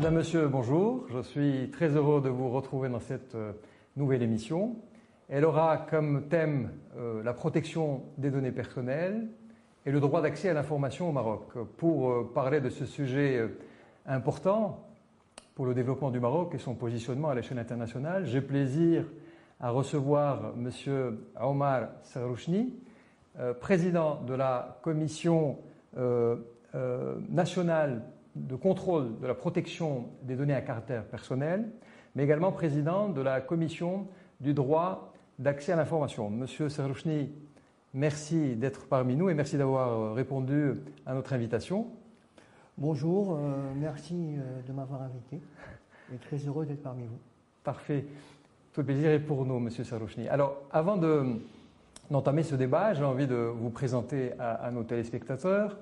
Madame, Monsieur, bonjour. Je suis très heureux de vous retrouver dans cette euh, nouvelle émission. Elle aura comme thème euh, la protection des données personnelles et le droit d'accès à l'information au Maroc. Pour euh, parler de ce sujet important pour le développement du Maroc et son positionnement à l'échelle internationale, j'ai plaisir à recevoir Monsieur Omar Sarouchni, président de la commission nationale de contrôle de la protection des données à caractère personnel, mais également président de la commission du droit d'accès à l'information. Monsieur Serrouchni, merci d'être parmi nous et merci d'avoir répondu à notre invitation. Bonjour, euh, merci euh, de m'avoir invité et très heureux d'être parmi vous. Parfait. Tout le plaisir est pour nous, Monsieur Serrouchni. Alors, avant d'entamer ce débat, j'ai envie de vous présenter à, nos téléspectateurs.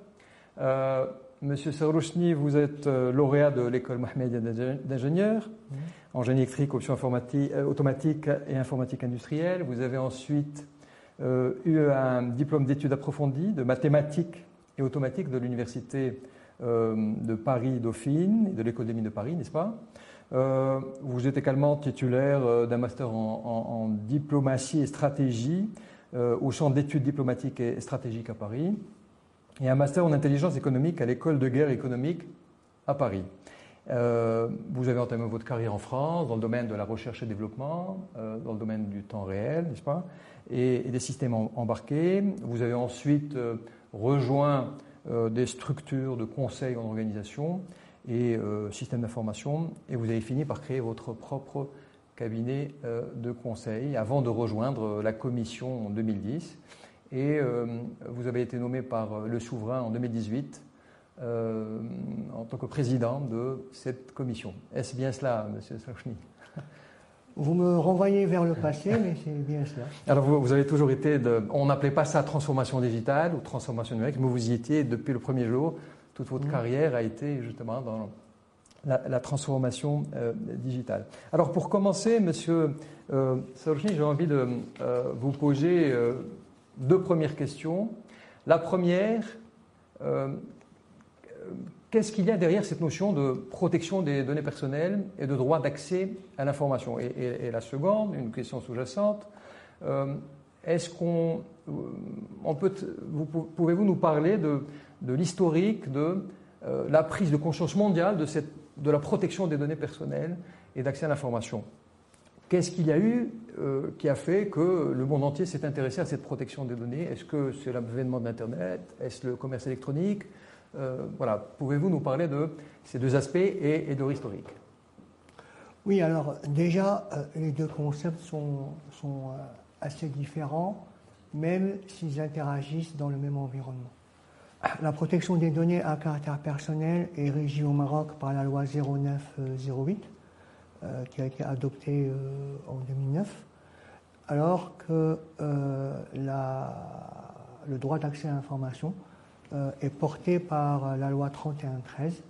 Euh, Monsieur Sarouchni, vous êtes euh, lauréat de l'école Mohamedia d'ingénieurs en génie électrique, option euh, automatique et informatique industrielle. Vous avez ensuite euh, eu un diplôme d'études approfondies de mathématiques et automatique de l'université de Paris Dauphine et de mines de Paris, n'est-ce pas? Vous êtes également titulaire d'un master en, en, diplomatie et stratégie au centre d'études diplomatiques et stratégiques à Paris et un master en intelligence économique à l'école de guerre économique à Paris. Euh, vous avez entamé votre carrière en France dans le domaine de la recherche et développement, euh, dans le domaine du temps réel, n'est-ce pas, et, des systèmes embarqués. Vous avez ensuite euh, rejoint des structures de conseil en organisation et systèmes d'information, et vous avez fini par créer votre propre cabinet de conseil avant de rejoindre la commission en 2010 et euh, vous avez été nommé par euh, le souverain en 2018 euh, en tant que président de cette commission. Est-ce bien cela, Monsieur Sarchny Vous me renvoyez vers le passé, mais c'est bien cela. Alors vous, avez toujours été, de, on n'appelait pas ça transformation digitale ou transformation numérique, mais vous y étiez depuis le premier jour. Toute votre mmh. carrière a été justement dans la, transformation digitale. Alors pour commencer, Monsieur euh, j'ai envie de vous poser deux premières questions. La première, euh, qu'est-ce qu'il y a derrière cette notion de protection des données personnelles et de droit d'accès à l'information? Et, la seconde, une question sous-jacente, euh, est-ce qu'on on peut, vous, pouvez-vous nous parler de, l'historique de euh, la prise de conscience mondiale de la protection des données personnelles et d'accès à l'information? Qu'est-ce qu'il y a eu euh, qui a fait que le monde entier s'est intéressé à cette protection des données? Est-ce que c'est l'avènement de l'Internet? Est-ce le commerce électronique? Euh, Voilà, pouvez-vous nous parler de ces deux aspects et, de leur historique Oui, alors déjà, euh, les deux concepts sont assez différents, même s'ils interagissent dans le même environnement. La protection des données à caractère personnel est régie au Maroc par la loi 0908 euh, qui a été adopté euh, en 2009, alors que euh, le droit d'accès à l'information est porté par la loi 3113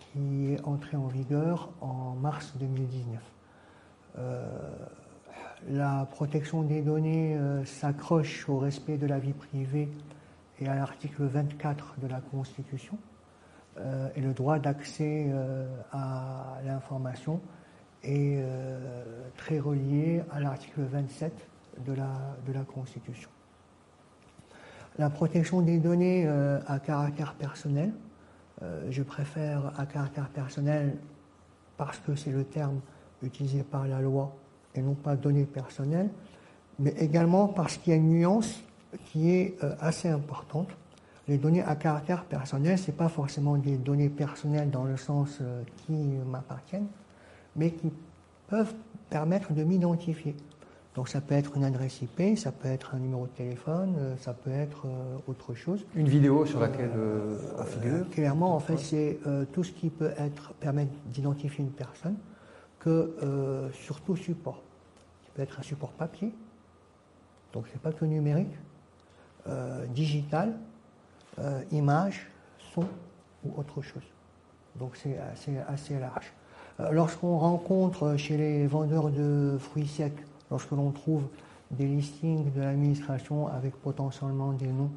qui est entrée en vigueur en mars 2019. la protection des données s'accroche au respect de la vie privée et à l'article 24 de la Constitution. Euh, et le droit d'accès euh, à l'information est euh, très relié à l'article 27 de la, de la Constitution. La protection des données à caractère personnel, je préfère à caractère personnel parce que c'est le terme utilisé par la loi et non pas données personnelles, mais également parce qu'il y a une nuance qui est assez importante les données à caractère personnel, ce n'est pas forcément des données personnelles dans le sens euh, qui m'appartiennent, mais qui peuvent permettre de m'identifier. Donc ça peut être une adresse IP, ça peut être un numéro de téléphone, euh, ça peut être euh, autre chose. Une vidéo sur laquelle on figure Clairement, en fait, c'est tout ce qui peut être permettre d'identifier une personne que sur tout support. Ça peut être un support papier, donc c'est pas que numérique, digital, euh, image, son ou autre chose. Donc c'est assez, assez, large. Euh, lorsqu'on rencontre chez les vendeurs de fruits secs, lorsque l'on trouve des listings de l'administration avec potentiellement des noms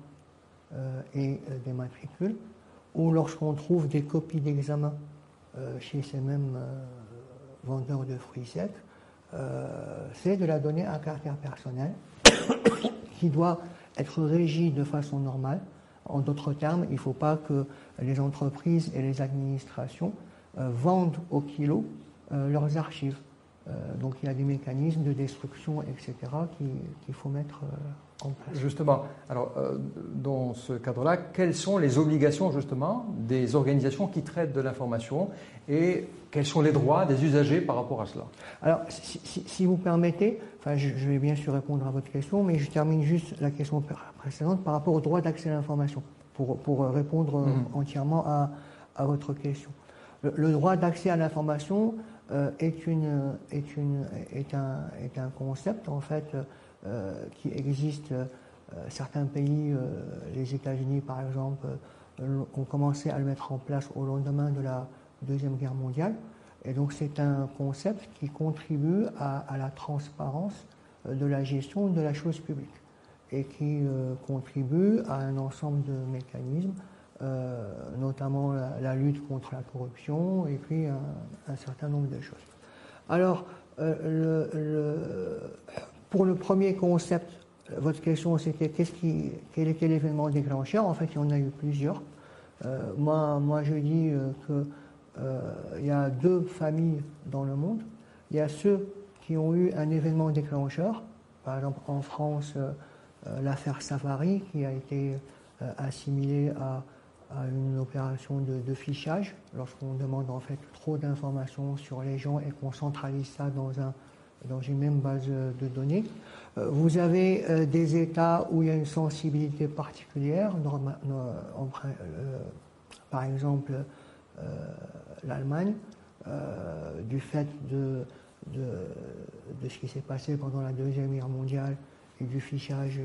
euh, et des matricules, ou lorsqu'on trouve des copies d'examen chez ces mêmes vendeurs de fruits secs, c'est de la donnée à caractère personnel qui doit être régie de façon normale. En d'autres termes, il ne faut pas que les entreprises et les administrations vendent au kilo leurs archives. Euh, donc il y a des mécanismes de destruction, etc., qu'il faut mettre euh, en place. Justement, alors euh, dans ce cadre-là, quelles sont les obligations justement des organisations qui traitent de l'information et quels sont les droits des usagers par rapport à cela? Alors, si, vous permettez, enfin, je, vais bien sûr répondre à votre question, mais je termine juste la question précédente par rapport au droit d'accès à l'information, pour, pour, répondre mhm. entièrement à, à, votre question. le droit d'accès à l'information, est, une, est, un, concept en fait euh, qui existe. Euh, certains pays, les États-Unis par exemple, ont commencé à le mettre en place au lendemain de la Deuxième Guerre mondiale. Et donc c'est un concept qui contribue à, la transparence de la gestion de la chose publique et qui contribue à un ensemble de mécanismes euh, notamment la, lutte contre la corruption et puis un, certain nombre de choses. Alors, euh, pour le premier concept, votre question c'était qu'est-ce qui, quel était l'événement déclencheur? En fait, il y en a eu plusieurs. Euh, moi, moi, je dis qu'il y a deux familles dans le monde. Il y a ceux qui ont eu un événement déclencheur. Par exemple, en France, l'affaire Safari, qui a été assimilée à à une opération de, fichage, lorsqu'on demande en fait trop d'informations sur les gens et qu'on centralise ça dans, un, dans une même base de données. Euh, vous avez euh, des États où il y a une sensibilité particulière, euh, par exemple l'Allemagne, du fait de, de, ce qui s'est passé pendant la Deuxième Guerre mondiale et du fichage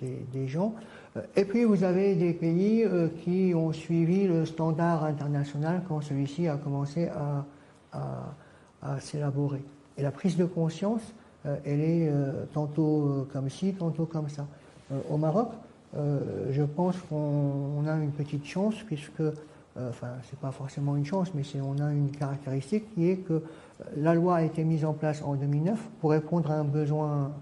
des gens. Euh, et puis vous avez des pays euh, qui ont suivi le standard international quand celui-ci a commencé à, s'élaborer. Et la prise de conscience, euh, elle est tantôt comme ci, tantôt comme ça. Au Maroc, je pense qu'on a une petite chance puisque, enfin, c'est pas forcément une chance, mais on a une caractéristique qui est que la loi a été mise en place en 2009 pour répondre à un besoin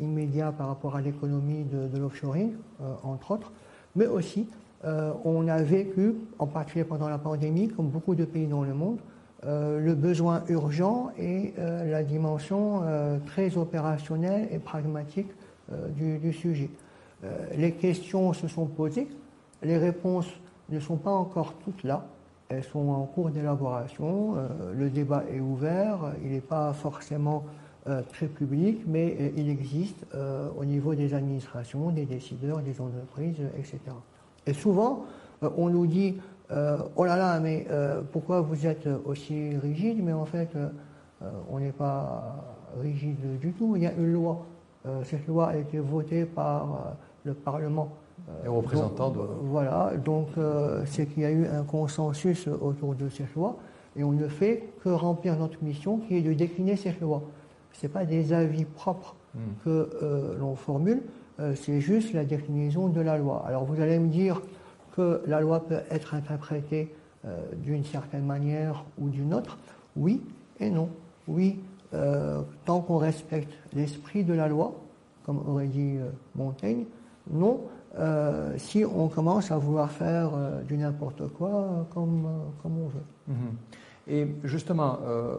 immédiat par rapport à l'économie de, l'offshoring, euh, entre autres, mais aussi euh, on a vécu, en particulier pendant la pandémie, comme beaucoup de pays dans le monde, euh, le besoin urgent et la dimension très opérationnelle et pragmatique du, sujet. les questions se sont posées, les réponses ne sont pas encore toutes là, elles sont en cours d'élaboration, le débat est ouvert, il n'est pas forcément euh, très public, mais euh, il existe euh, au niveau des administrations, des décideurs, des entreprises, etc. Et souvent, on nous dit Oh là là, mais pourquoi vous êtes aussi rigide? Mais en fait, on n'est pas rigide du tout. Il y a une loi. cette loi a été votée par le Parlement. Les représentants de... Voilà, donc c'est qu'il y a eu un consensus autour de cette loi et on ne fait que remplir notre mission qui est de décliner cette loi ce n'est pas des avis propres hmm. que euh, l'on formule, euh, c'est juste la déclinaison de la loi. Alors vous allez me dire que la loi peut être interprétée euh, d'une certaine manière ou d'une autre. Oui et non. Oui, tant qu'on respecte l'esprit de la loi, comme aurait dit Montaigne. Non, si on commence à vouloir faire du n'importe quoi comme, comme on veut. Hmm. Et justement, euh,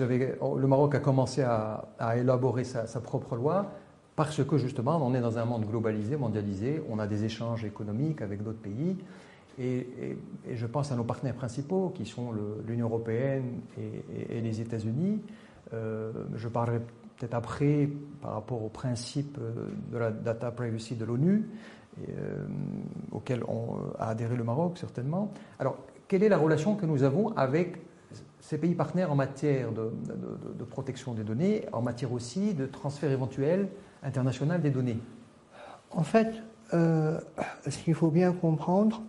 avez, le Maroc a commencé à, élaborer sa, propre loi parce que justement, on est dans un monde globalisé, mondialisé, on a des échanges économiques avec d'autres pays. Et, je pense à nos partenaires principaux qui sont l'Union européenne et, les États-Unis. Euh, je parlerai peut-être après par rapport au principe de la data privacy de l'ONU, euh, auquel a adhéré le Maroc certainement. Alors, quelle est la relation que nous avons avec ces pays partenaires en matière de, protection des données, en matière aussi de transfert éventuel international des données En fait, euh, ce qu'il faut bien comprendre,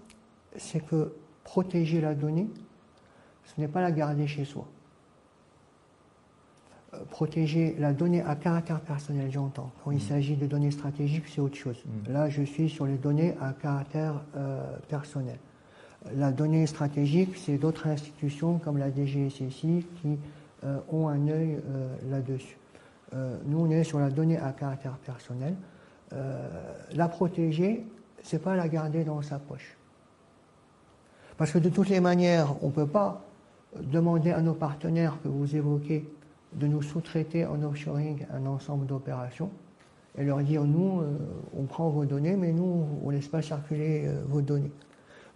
c'est que protéger la donnée, ce n'est pas la garder chez soi. Euh, protéger la donnée à caractère personnel, j'entends. Quand il mmh. s'agit de données stratégiques, c'est autre chose. Mmh. Là, je suis sur les données à caractère euh, personnel. La donnée stratégique, c'est d'autres institutions comme la DGSSI qui ont un œil là-dessus. nous, on est sur la donnée à caractère personnel. la protéger, c'est pas la garder dans sa poche. Parce que de toutes les manières, on ne peut pas demander à nos partenaires que vous évoquez de nous sous-traiter en offshoring un ensemble d'opérations et leur dire nous, euh, on prend vos données, mais nous, on ne laisse pas circuler euh, vos données.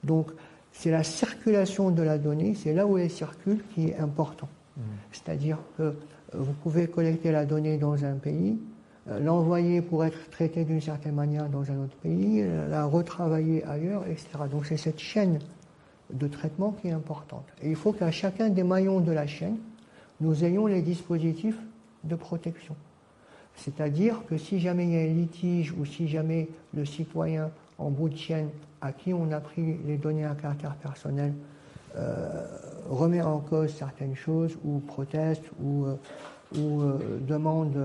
Donc, c'est la circulation de la donnée, c'est là où elle circule qui est important. Mmh. C'est-à-dire que euh, vous pouvez collecter la donnée dans un pays, l'envoyer pour être traité d'une certaine manière dans un autre pays, la retravailler ailleurs, etc. Donc c'est cette chaîne de traitement qui est importante. Et il faut qu'à chacun des maillons de la chaîne, nous ayons les dispositifs de protection. C'est-à-dire que si jamais il y a un litige ou si jamais le citoyen en bout de chaîne à qui on a pris les données à caractère personnel euh, remet en cause certaines choses ou proteste ou, euh, ou euh, demande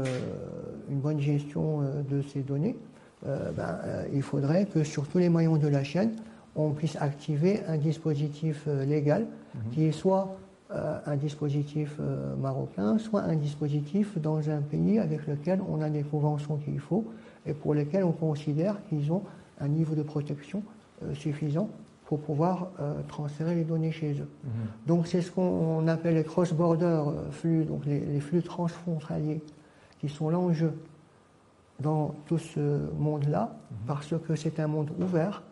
une bonne gestion de ces données, ben, il faudrait que sur tous les maillons de la chaîne, on puisse activer un dispositif légal mhm. qui est soit un dispositif marocain, soit un dispositif dans un pays avec lequel on a des conventions qu'il faut et pour lesquels on considère qu'ils ont un niveau de protection suffisant pour pouvoir transférer les données chez eux. Mhm. Donc c'est ce qu'on appelle les cross-border flux, donc les, flux transfrontaliers, qui sont l'enjeu dans tout ce monde-là, mhm. parce que c'est un monde ouvert,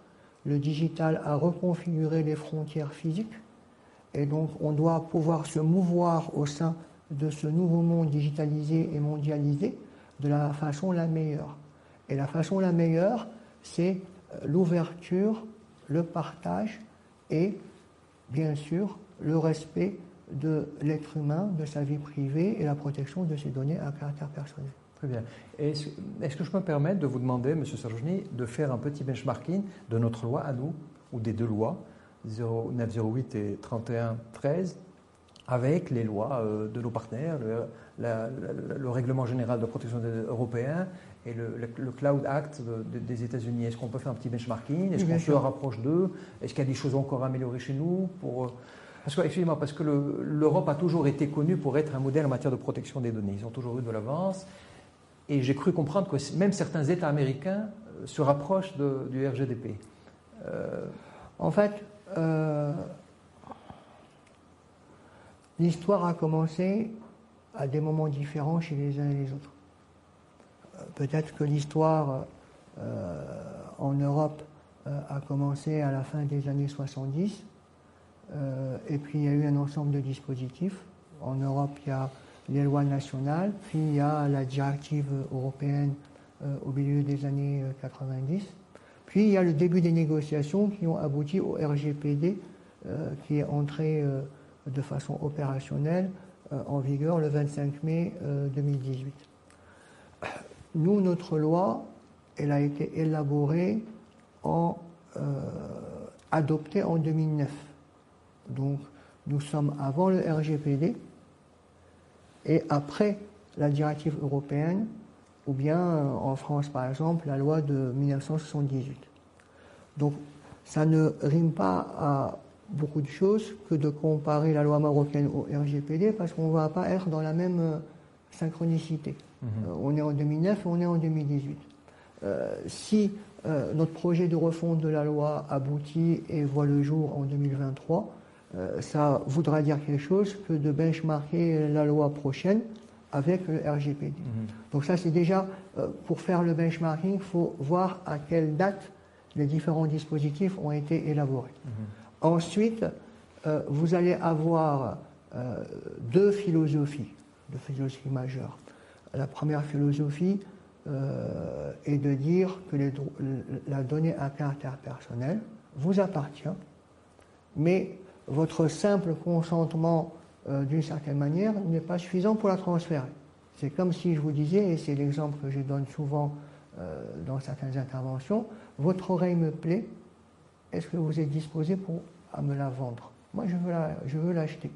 le digital a reconfiguré les frontières physiques et donc on doit pouvoir se mouvoir au sein de ce nouveau monde digitalisé et mondialisé de la façon la meilleure. Et la façon la meilleure, c'est euh, l'ouverture, le partage et bien sûr le respect de l'être humain, de sa vie privée et la protection de ses données à caractère personnel. Très bien. Est-ce que je peux me permettre de vous demander, M. Sarjouni, de faire un petit benchmarking de notre loi à nous, ou des deux lois, 0908 et 3113, avec les lois euh, de nos partenaires, le, règlement général de protection européen et le, Cloud Act des États-Unis. Est-ce qu'on peut faire un petit benchmarking? Est-ce qu'on se rapproche d'eux? Est-ce qu'il y a des choses encore à améliorer chez nous pour, euh, parce que, excusez-moi, parce que l'Europe a toujours été connue pour être un modèle en matière de protection des données. Ils ont toujours eu de l'avance. Et j'ai cru comprendre que même certains États américains euh, se rapprochent du RGDP. Euh, en fait, euh, l'histoire a commencé à des moments différents chez les uns et les autres. Peut-être que l'histoire en Europe a commencé à la fin des années 70, et puis il y a eu un ensemble de dispositifs. En Europe, il y a les lois nationales, puis il y a la directive européenne euh, au milieu des années 90, euh, puis il y a le début des négociations qui ont abouti au RGPD euh, qui est entré de façon opérationnelle en vigueur le 25 mai 2018. Nous, notre loi, elle a été élaborée en adoptée en 2009. Donc nous sommes avant le RGPD et après la directive européenne, ou bien euh, en France par exemple, la loi de 1978. Donc ça ne rime pas à beaucoup de choses que de comparer la loi marocaine au RGPD parce qu'on ne va pas être dans la même euh, synchronicité. Mhm. Euh, on est en 2009 et on est en 2018. si notre projet de refonte de la loi aboutit et voit le jour en 2023, euh, ça voudra dire quelque chose que de benchmarker la loi prochaine avec le RGPD. Mhm. Donc ça, c'est déjà, euh, pour faire le benchmarking, il faut voir à quelle date les différents dispositifs ont été élaborés. Mhm. Ensuite, euh, vous allez avoir deux philosophies, deux philosophies majeures. La première philosophie est de dire que la donnée à caractère personnel vous appartient, mais votre simple consentement euh, d'une certaine manière n'est pas suffisant pour la transférer. C'est comme si je vous disais, et c'est l'exemple que je donne souvent euh, dans certaines interventions, votre oreille me plaît, est-ce que vous êtes disposé pour, à me la vendre? Moi, je veux l'acheter.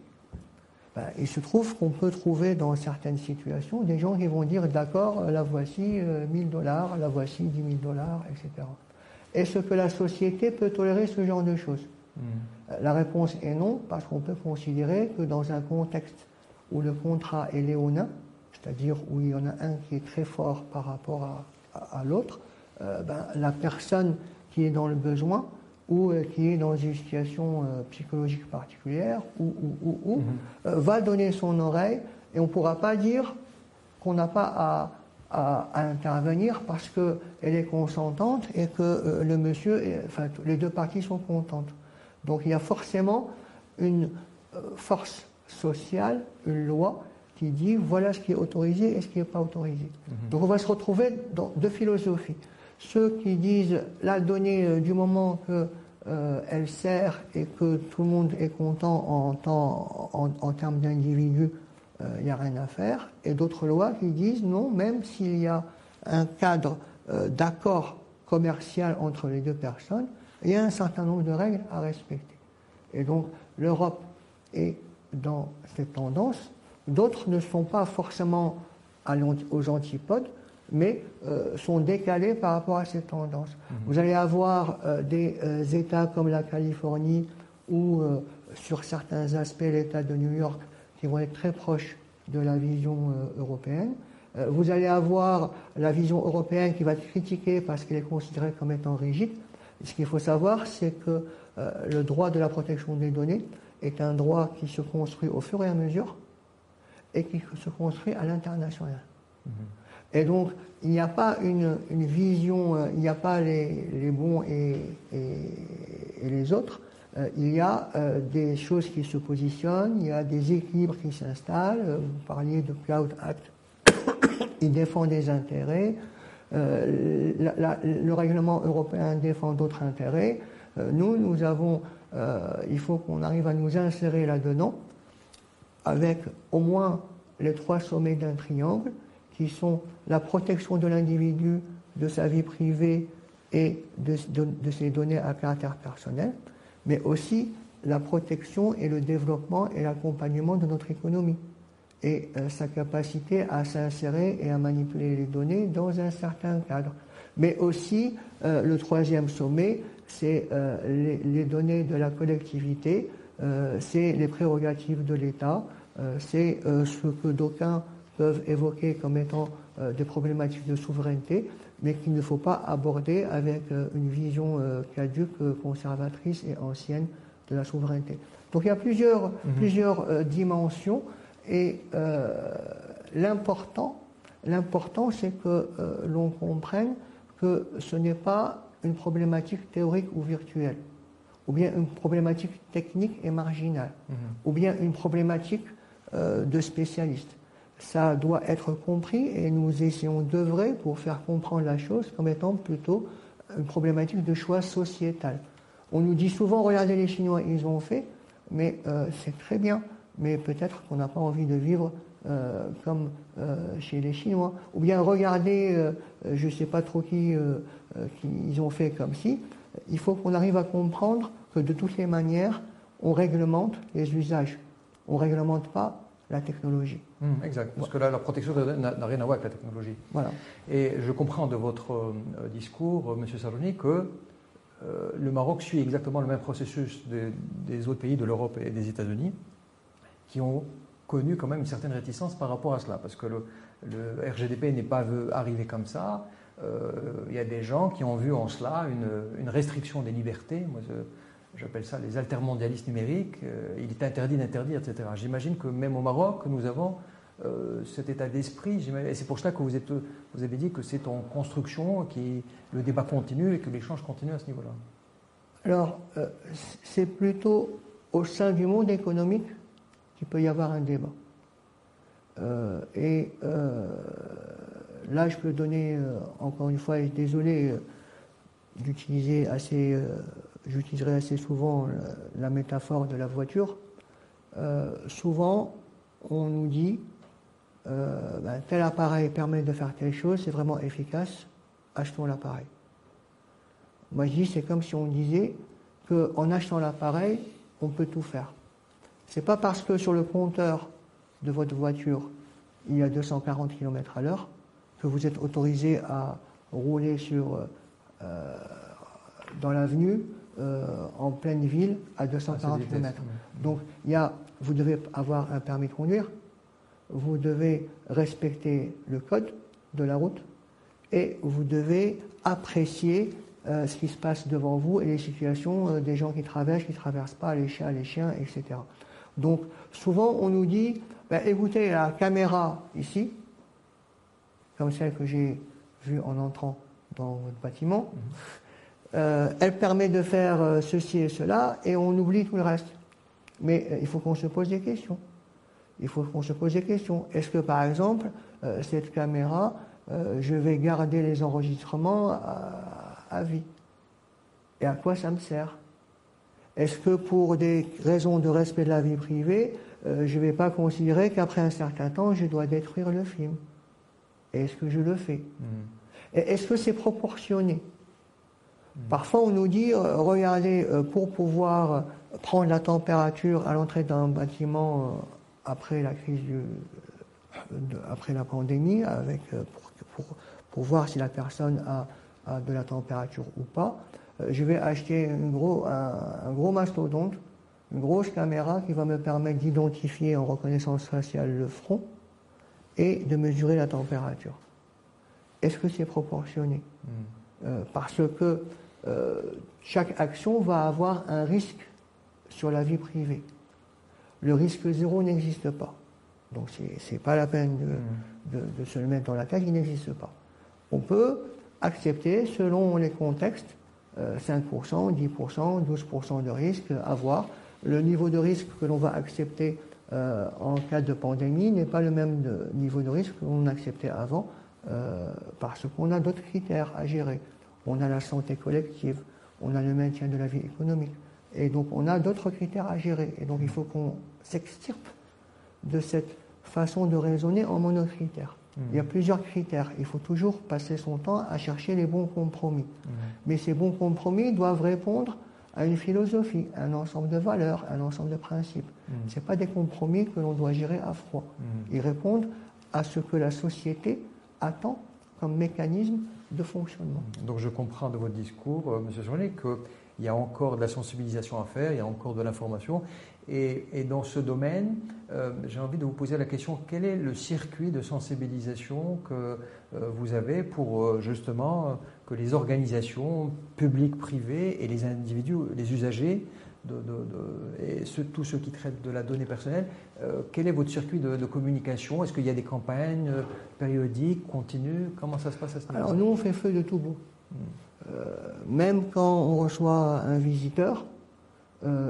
Ben, il se trouve qu'on peut trouver dans certaines situations des gens qui vont dire d'accord, la voici 1000 euh, dollars, la voici 10 000 dollars, etc. Est-ce que la société peut tolérer ce genre de choses? Hmm. La réponse est non, parce qu'on peut considérer que dans un contexte où le contrat est léonin, c'est-à-dire où il y en a un qui est très fort par rapport à, l'autre, euh, ben, la personne qui est dans le besoin ou euh, qui est dans une situation euh, psychologique particulière ou, ou, mhm. va donner son oreille et on ne pourra pas dire qu'on n'a pas à, intervenir parce qu'elle est consentante et que le monsieur, enfin les deux parties sont contentes. Donc il y a forcément une force sociale, une loi qui dit voilà ce qui est autorisé et ce qui n'est pas autorisé. Mhm. Donc on va se retrouver dans deux philosophies. Ceux qui disent la donnée euh, du moment qu'elle euh, sert et que tout le monde est content en, termes d'individus, il euh, n'y a rien à faire. Et d'autres lois qui disent non, même s'il y a un cadre d'accord commercial entre les deux personnes, il y a un certain nombre de règles à respecter. Et donc l'Europe est dans cette tendance D'autres ne sont pas forcément aux antipodes, mais euh, sont décalés par rapport à ces tendances. Mhm. Vous allez avoir euh, des euh, États comme la Californie ou sur certains aspects l'État de New York qui vont être très proches de la vision européenne. vous allez avoir la vision européenne qui va être critiquée parce qu'elle est considérée comme étant rigide. Ce qu'il faut savoir, c'est que le droit de la protection des données est un droit qui se construit au fur et à mesure et qui se construit à l'international. Mhm. Et donc, il n'y a pas une, vision, euh, il n'y a pas les, bons et, les autres. Euh, il y a euh, des choses qui se positionnent, il y a des équilibres qui s'installent. Vous parliez de Cloud Act, il défend des intérêts. le règlement européen défend d'autres intérêts. nous, nous avons, il faut qu'on arrive à nous insérer là-dedans avec au moins les trois sommets d'un triangle, qui sont la protection de l'individu, de sa vie privée et de, ses données à caractère personnel, mais aussi la protection et le développement et l'accompagnement de notre économie et euh, sa capacité à s'insérer et à manipuler les données dans un certain cadre. Mais aussi, euh, le troisième sommet, c'est euh, les, données de la collectivité, c'est les prérogatives de l'État, c'est ce que d'aucuns peuvent évoquer comme étant euh, des problématiques de souveraineté, mais qu'il ne faut pas aborder avec une vision caduque, conservatrice et ancienne de la souveraineté. Donc il y a plusieurs, mhm. plusieurs dimensions et l'important, l'important c'est que l'on comprenne que ce n'est pas une problématique théorique ou virtuelle, ou bien une problématique technique et marginale, mhm. ou bien une problématique euh, de spécialistes. Ça doit être compris et nous essayons d'œuvrer pour faire comprendre la chose comme étant plutôt une problématique de choix sociétal. On nous dit souvent, regardez les Chinois, ils ont fait, mais euh, c'est très bien, mais peut-être qu'on n'a pas envie de vivre euh, comme chez les Chinois. Ou bien regardez, je ne sais pas trop qui, qui, ils ont fait comme si. Il faut qu'on arrive à comprendre que de toutes les manières, on réglemente les usages. On ne réglemente pas la technologie. Hum, exact, parce que là, la protection n'a rien à voir avec la technologie. Voilà. Et je comprends de votre euh, discours, euh, M. Saroni, que euh, le Maroc suit exactement le même processus des, autres pays de l'Europe et des États-Unis, qui ont connu quand même une certaine réticence par rapport à cela, parce que le, RGDP n'est pas arrivé comme ça. Il y a des gens qui ont vu en cela une, une restriction des libertés. Moi, j'appelle ça les altermondialistes numériques, euh, il est interdit d'interdire, etc. J'imagine que même au Maroc, nous avons euh, cet état d'esprit, et c'est pour cela que vous, êtes, vous avez dit que c'est en construction, que le débat continue et que l'échange continue à ce niveau-là. Alors, euh, c'est plutôt au sein du monde économique qu'il peut y avoir un débat. et là, je peux donner, encore une fois, et désolé d'utiliser assez j'utiliserai assez souvent la, métaphore de la voiture. Euh, souvent, on nous dit euh, ben, tel appareil permet de faire telle chose, c'est vraiment efficace, achetons l'appareil. Moi, je dis c'est comme si on disait qu'en achetant l'appareil, on peut tout faire. C'est pas parce que sur le compteur de votre voiture, il y a 240 km à l'heure que vous êtes autorisé à rouler sur, euh, dans l'avenue en pleine ville à 240 Ah, km. Donc, il y a, vous devez avoir un permis de conduire, vous devez respecter le code de la route et vous devez apprécier euh, ce qui se passe devant vous et les situations euh, des gens qui traversent, qui ne traversent pas, les chiens, les chiens, etc. Donc, souvent, on nous dit, ben, écoutez, la caméra ici, comme celle que j'ai vue en entrant dans votre bâtiment, euh, elle permet de faire euh, ceci et cela, et on oublie tout le reste. Mais euh, il faut qu'on se pose des questions. Il faut qu'on se pose des questions. Est-ce que, par exemple, cette caméra, je vais garder les enregistrements à, à vie? Et à quoi ça me sert? Est-ce que pour des raisons de respect de la vie privée, je ne vais pas considérer qu'après un certain temps, je dois détruire le film? Est-ce que je le fais? Et Est-ce que c'est proportionné? Parfois, on nous dit, euh, regardez, euh, pour pouvoir prendre la température à l'entrée d'un bâtiment euh, après la crise du, après la pandémie, avec, pour, pour- pour voir si la personne a, a de la température ou pas, je vais acheter une gros, un, un gros mastodonte, une grosse caméra qui va me permettre d'identifier en reconnaissance faciale le front et de mesurer la température. Est-ce que c'est proportionné? Euh, parce que euh, chaque action va avoir un risque sur la vie privée. Le risque zéro n'existe pas. Donc c'est n'est pas la peine de, de- de se le mettre dans la tête, il n'existe pas. On peut accepter, selon les contextes, euh, 5%, 10%, 12% de risque à voir. Le niveau de risque que l'on va accepter euh, en cas de pandémie n'est pas le même de- niveau de risque que l'on acceptait avant, euh, parce qu'on a d'autres critères à gérer. On a la santé collective, on a le maintien de la vie économique, et donc on a d'autres critères à gérer. Et donc il faut qu'on s'extirpe de cette façon de raisonner en monocritère. Il y a plusieurs critères. Il faut toujours passer son temps à chercher les bons compromis. Mais ces bons compromis doivent répondre à une philosophie, un ensemble de valeurs, un ensemble de principes. Ce pas des compromis que l'on doit gérer à froid. Ils répondent à ce que la société attend comme mécanisme de fonctionnement. Donc je comprends de votre discours, euh, Monsieur Journet, qu'il y a encore de la sensibilisation à faire, il y a encore de l'information. Et, dans ce domaine, euh, j'ai envie de vous poser la question, quel est le circuit de sensibilisation que euh, vous avez pour justement que les organisations publiques, privées et les individus, les usagers, de, de- de- et ceux- tous ceux qui traitent de la donnée personnelle, euh, quel est votre circuit de, de communication? Est-ce qu'il y a des campagnes euh, périodiques, continues? Comment ça se passe à ce niveau Alors nous, on fait feu de tout bout. Euh, même quand on reçoit un visiteur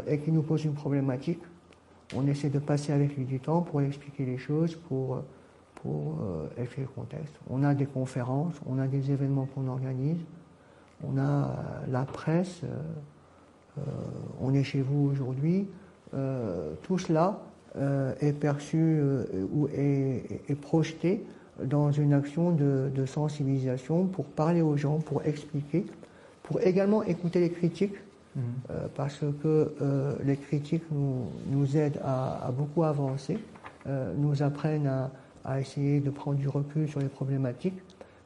et qu'il nous pose une problématique, on essaie de passer avec lui du temps pour lui expliquer les choses, pour, pour expliquer le contexte. On a des conférences, on a des événements qu'on organise, on a la presse, on est chez vous aujourd'hui. Euh, tout cela euh, est perçu euh, ou est, est projeté dans une action de, de sensibilisation pour parler aux gens, pour expliquer, pour également écouter les critiques, euh, parce que euh, les critiques nous, nous aident à, à beaucoup avancer, euh, nous apprennent à, à essayer de prendre du recul sur les problématiques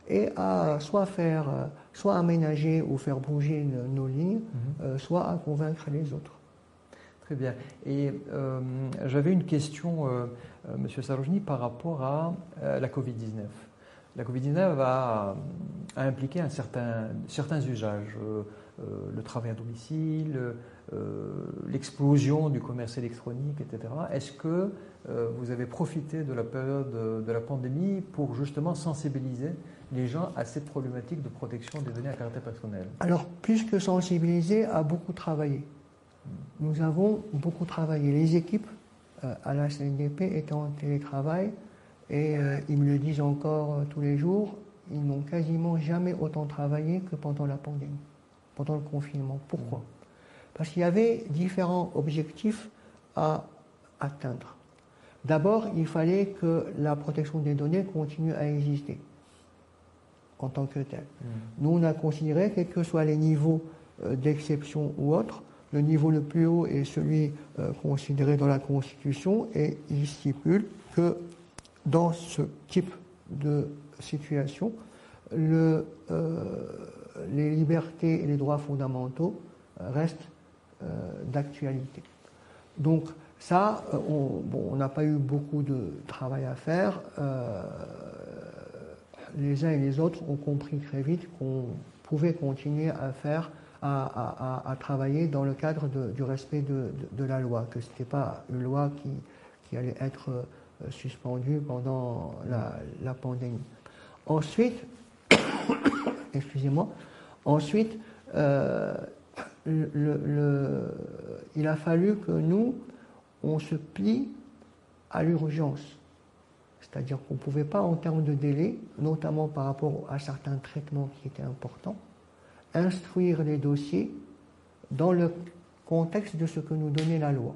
et à soit faire, euh, soit aménager ou faire bouger nos- lignes, euh, soit à convaincre les autres. Très bien. Et euh, j'avais une question, euh, Monsieur par rapport à euh, la Covid-19. La Covid-19 a, a impliqué un certain, certains usages, le travail à domicile, l'explosion du commerce électronique, etc. Est-ce que vous avez profité de la période de, de la pandémie pour justement sensibiliser les gens à cette problématique de protection des données à caractère personnel Alors, plus que sensibiliser, à beaucoup travaillé. Nous avons beaucoup travaillé. Les équipes euh, à la CNDP étaient en télétravail et euh, ils me le disent encore euh, tous les jours, ils n'ont quasiment jamais autant travaillé que pendant la pandémie, pendant le confinement. Pourquoi? Parce qu'il y avait différents objectifs à atteindre. D'abord, il fallait que la protection des données continue à exister en tant que telle. Nous, on a considéré, quels que soient les niveaux euh, d'exception ou autres, le niveau le plus haut est celui euh, considéré dans la Constitution et il stipule que dans ce type de situation, le, euh, les libertés et les droits fondamentaux reste d'actualité. Donc ça, on n'a pas eu beaucoup de travail à faire. Les uns et les autres ont compris très vite qu'on pouvait continuer à faire à, travailler dans le cadre du respect de, la loi, que ce n'était pas une loi qui, allait être euh, suspendue pendant la, pandémie. Ensuite, excusez-moi, ensuite, euh, il a fallu que nous, on se plie à l'urgence. C'est-à-dire qu'on ne pouvait pas, en termes de délai, notamment par rapport à certains traitements qui étaient importants, instruire les dossiers dans le contexte de ce que nous donnait la loi.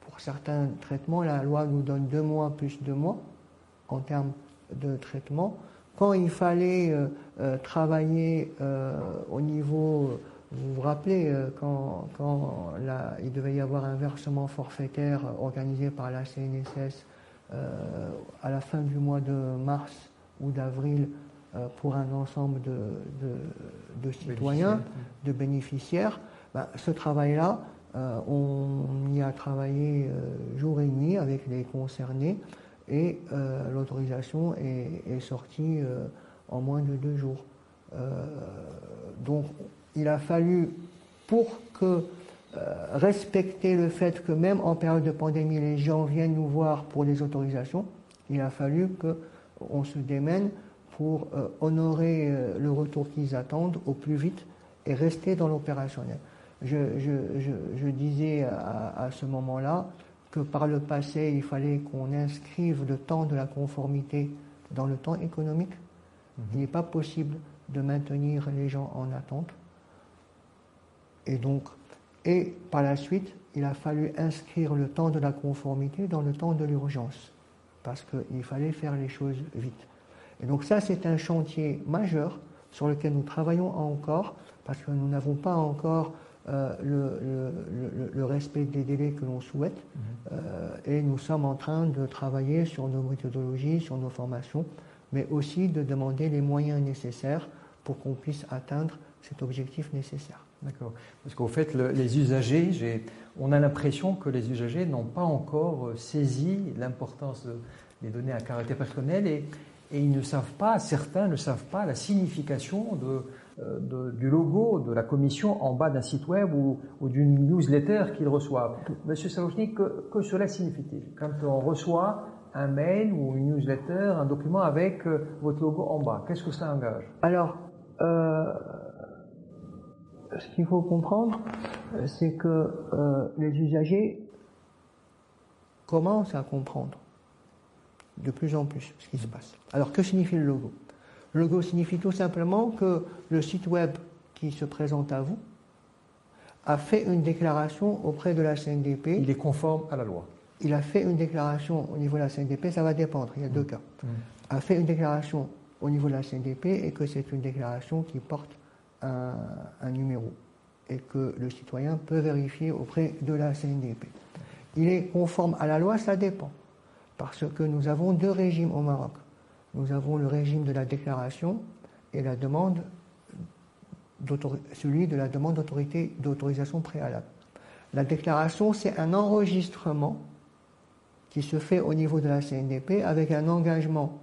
Pour certains traitements, la loi nous donne deux mois plus deux mois en termes de traitement. Quand il fallait euh, euh, travailler euh, au niveau, vous vous rappelez, quand, quand il devait y avoir un versement forfaitaire organisé par la CNSS à la fin du mois de mars ou d'avril euh, pour un ensemble de, citoyens, de bénéficiaires. Ben, ce travail-là, euh, on y a travaillé euh, jour et nuit avec les concernés et l'autorisation est, sortie en moins de deux jours. donc il a fallu, pour que respecter le fait que même en période de pandémie, les gens viennent nous voir pour des autorisations, il a fallu qu'on se démène pour euh, honorer euh, le retour qu'ils attendent au plus vite et rester dans l'opérationnel. Je, disais à, ce moment-là que par le passé, il fallait qu'on inscrive le temps de la conformité dans le temps économique. Mhm. Il n'est pas possible de maintenir les gens en attente. Et donc, et par la suite, il a fallu inscrire le temps de la conformité dans le temps de l'urgence, parce qu'il fallait faire les choses vite. Et donc ça, c'est un chantier majeur sur lequel nous travaillons encore, parce que nous n'avons pas encore euh, le, respect des délais que l'on souhaite, mhm. euh, et nous sommes en train de travailler sur nos méthodologies, sur nos formations, mais aussi de demander les moyens nécessaires pour qu'on puisse atteindre cet objectif nécessaire. D'accord. Parce qu'au fait, les usagers, on a l'impression que les usagers n'ont pas encore euh, saisi l'importance des données à caractère personnel et, et ils ne savent pas, certains ne savent pas la signification euh, de, du logo de la commission en bas d'un site web ou, d'une newsletter qu'ils reçoivent. Monsieur Salochny, que, que, cela signifie-t-il Quand on reçoit un mail ou une newsletter, un document avec euh, votre logo en bas, qu'est-ce que ça engage? Alors, euh, ce qu'il faut comprendre, c'est que les usagers commencent à comprendre de plus en plus ce qui se passe. Alors que signifie le logo? Le logo signifie tout simplement que le site web qui se présente à vous a fait une déclaration auprès de la CNDP. Il est conforme à la loi. Il a fait une déclaration au niveau de la CNDP, ça va dépendre, il y a deux mmh. cas. Mmh. A fait une déclaration au niveau de la CNDP et que c'est une déclaration qui porte un, un numéro et que le citoyen peut vérifier auprès de la CNDP. Il est conforme à la loi, ça dépend parce que nous avons deux régimes au Maroc. Nous avons le régime de la déclaration et la demande celui de la demande d'autorité d'autorisation préalable. La déclaration, c'est un enregistrement qui se fait au niveau de la CNDP avec un engagement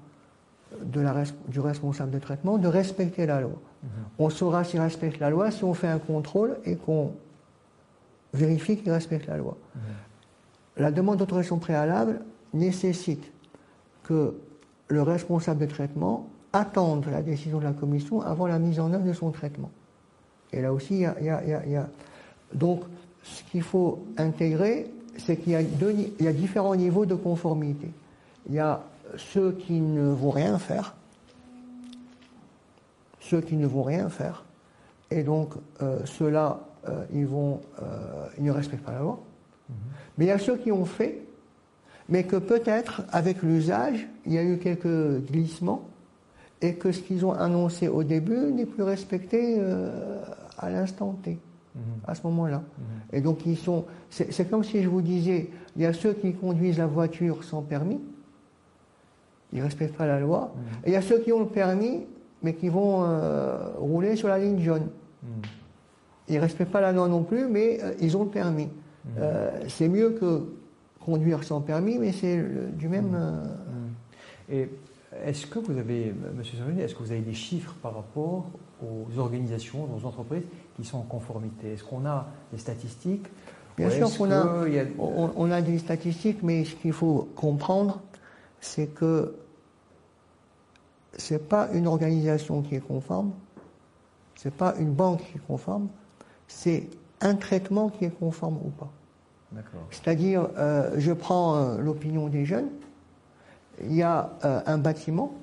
de la, du responsable de traitement de respecter la loi. Mhm. On saura s'il respecte la loi si on fait un contrôle et qu'on vérifie qu'il respecte la loi. Mhm. La demande d'autorisation préalable, nécessite que le responsable de traitement attende la décision de la commission avant la mise en œuvre de son traitement. Et là aussi, il y a, donc ce qu'il faut intégrer, c'est qu'il y, a différents niveaux de conformité. Il y a ceux qui ne vont rien faire, ceux qui ne vont rien faire, et donc euh, ceux-là, euh, ils, vont, euh, ils ne respectent pas la loi. Mm-hmm. Mais il y a ceux qui ont fait mais que peut-être avec l'usage, il y a eu quelques glissements et que ce qu'ils ont annoncé au début n'est plus respecté à l'instant T, mhm. à ce moment-là. Mhm. Et donc ils sont, c'est comme si je vous disais, il y a ceux qui conduisent la voiture sans permis, ils ne respectent pas la loi, et il y a ceux qui ont le permis, mais qui vont euh, rouler sur la ligne jaune. Ils ne respectent pas la loi non plus, mais ils ont le permis. Mmh. c'est mieux que conduire sans permis, mais c'est du même. Mmh. Et est-ce que vous avez, Monsieur Savigny, est-ce que vous avez des chiffres par rapport aux organisations, aux entreprises qui sont en conformité? Est-ce qu'on a des statistiques? Bien sûr qu'on a, on, a des statistiques, mais ce qu'il faut comprendre, c'est que ce n'est pas une organisation qui est conforme, ce n'est pas une banque qui est conforme, c'est un traitement qui est conforme ou pas. C'est-à-dire, euh, je prends euh, l'opinion des jeunes, il y a euh, un bâtiment.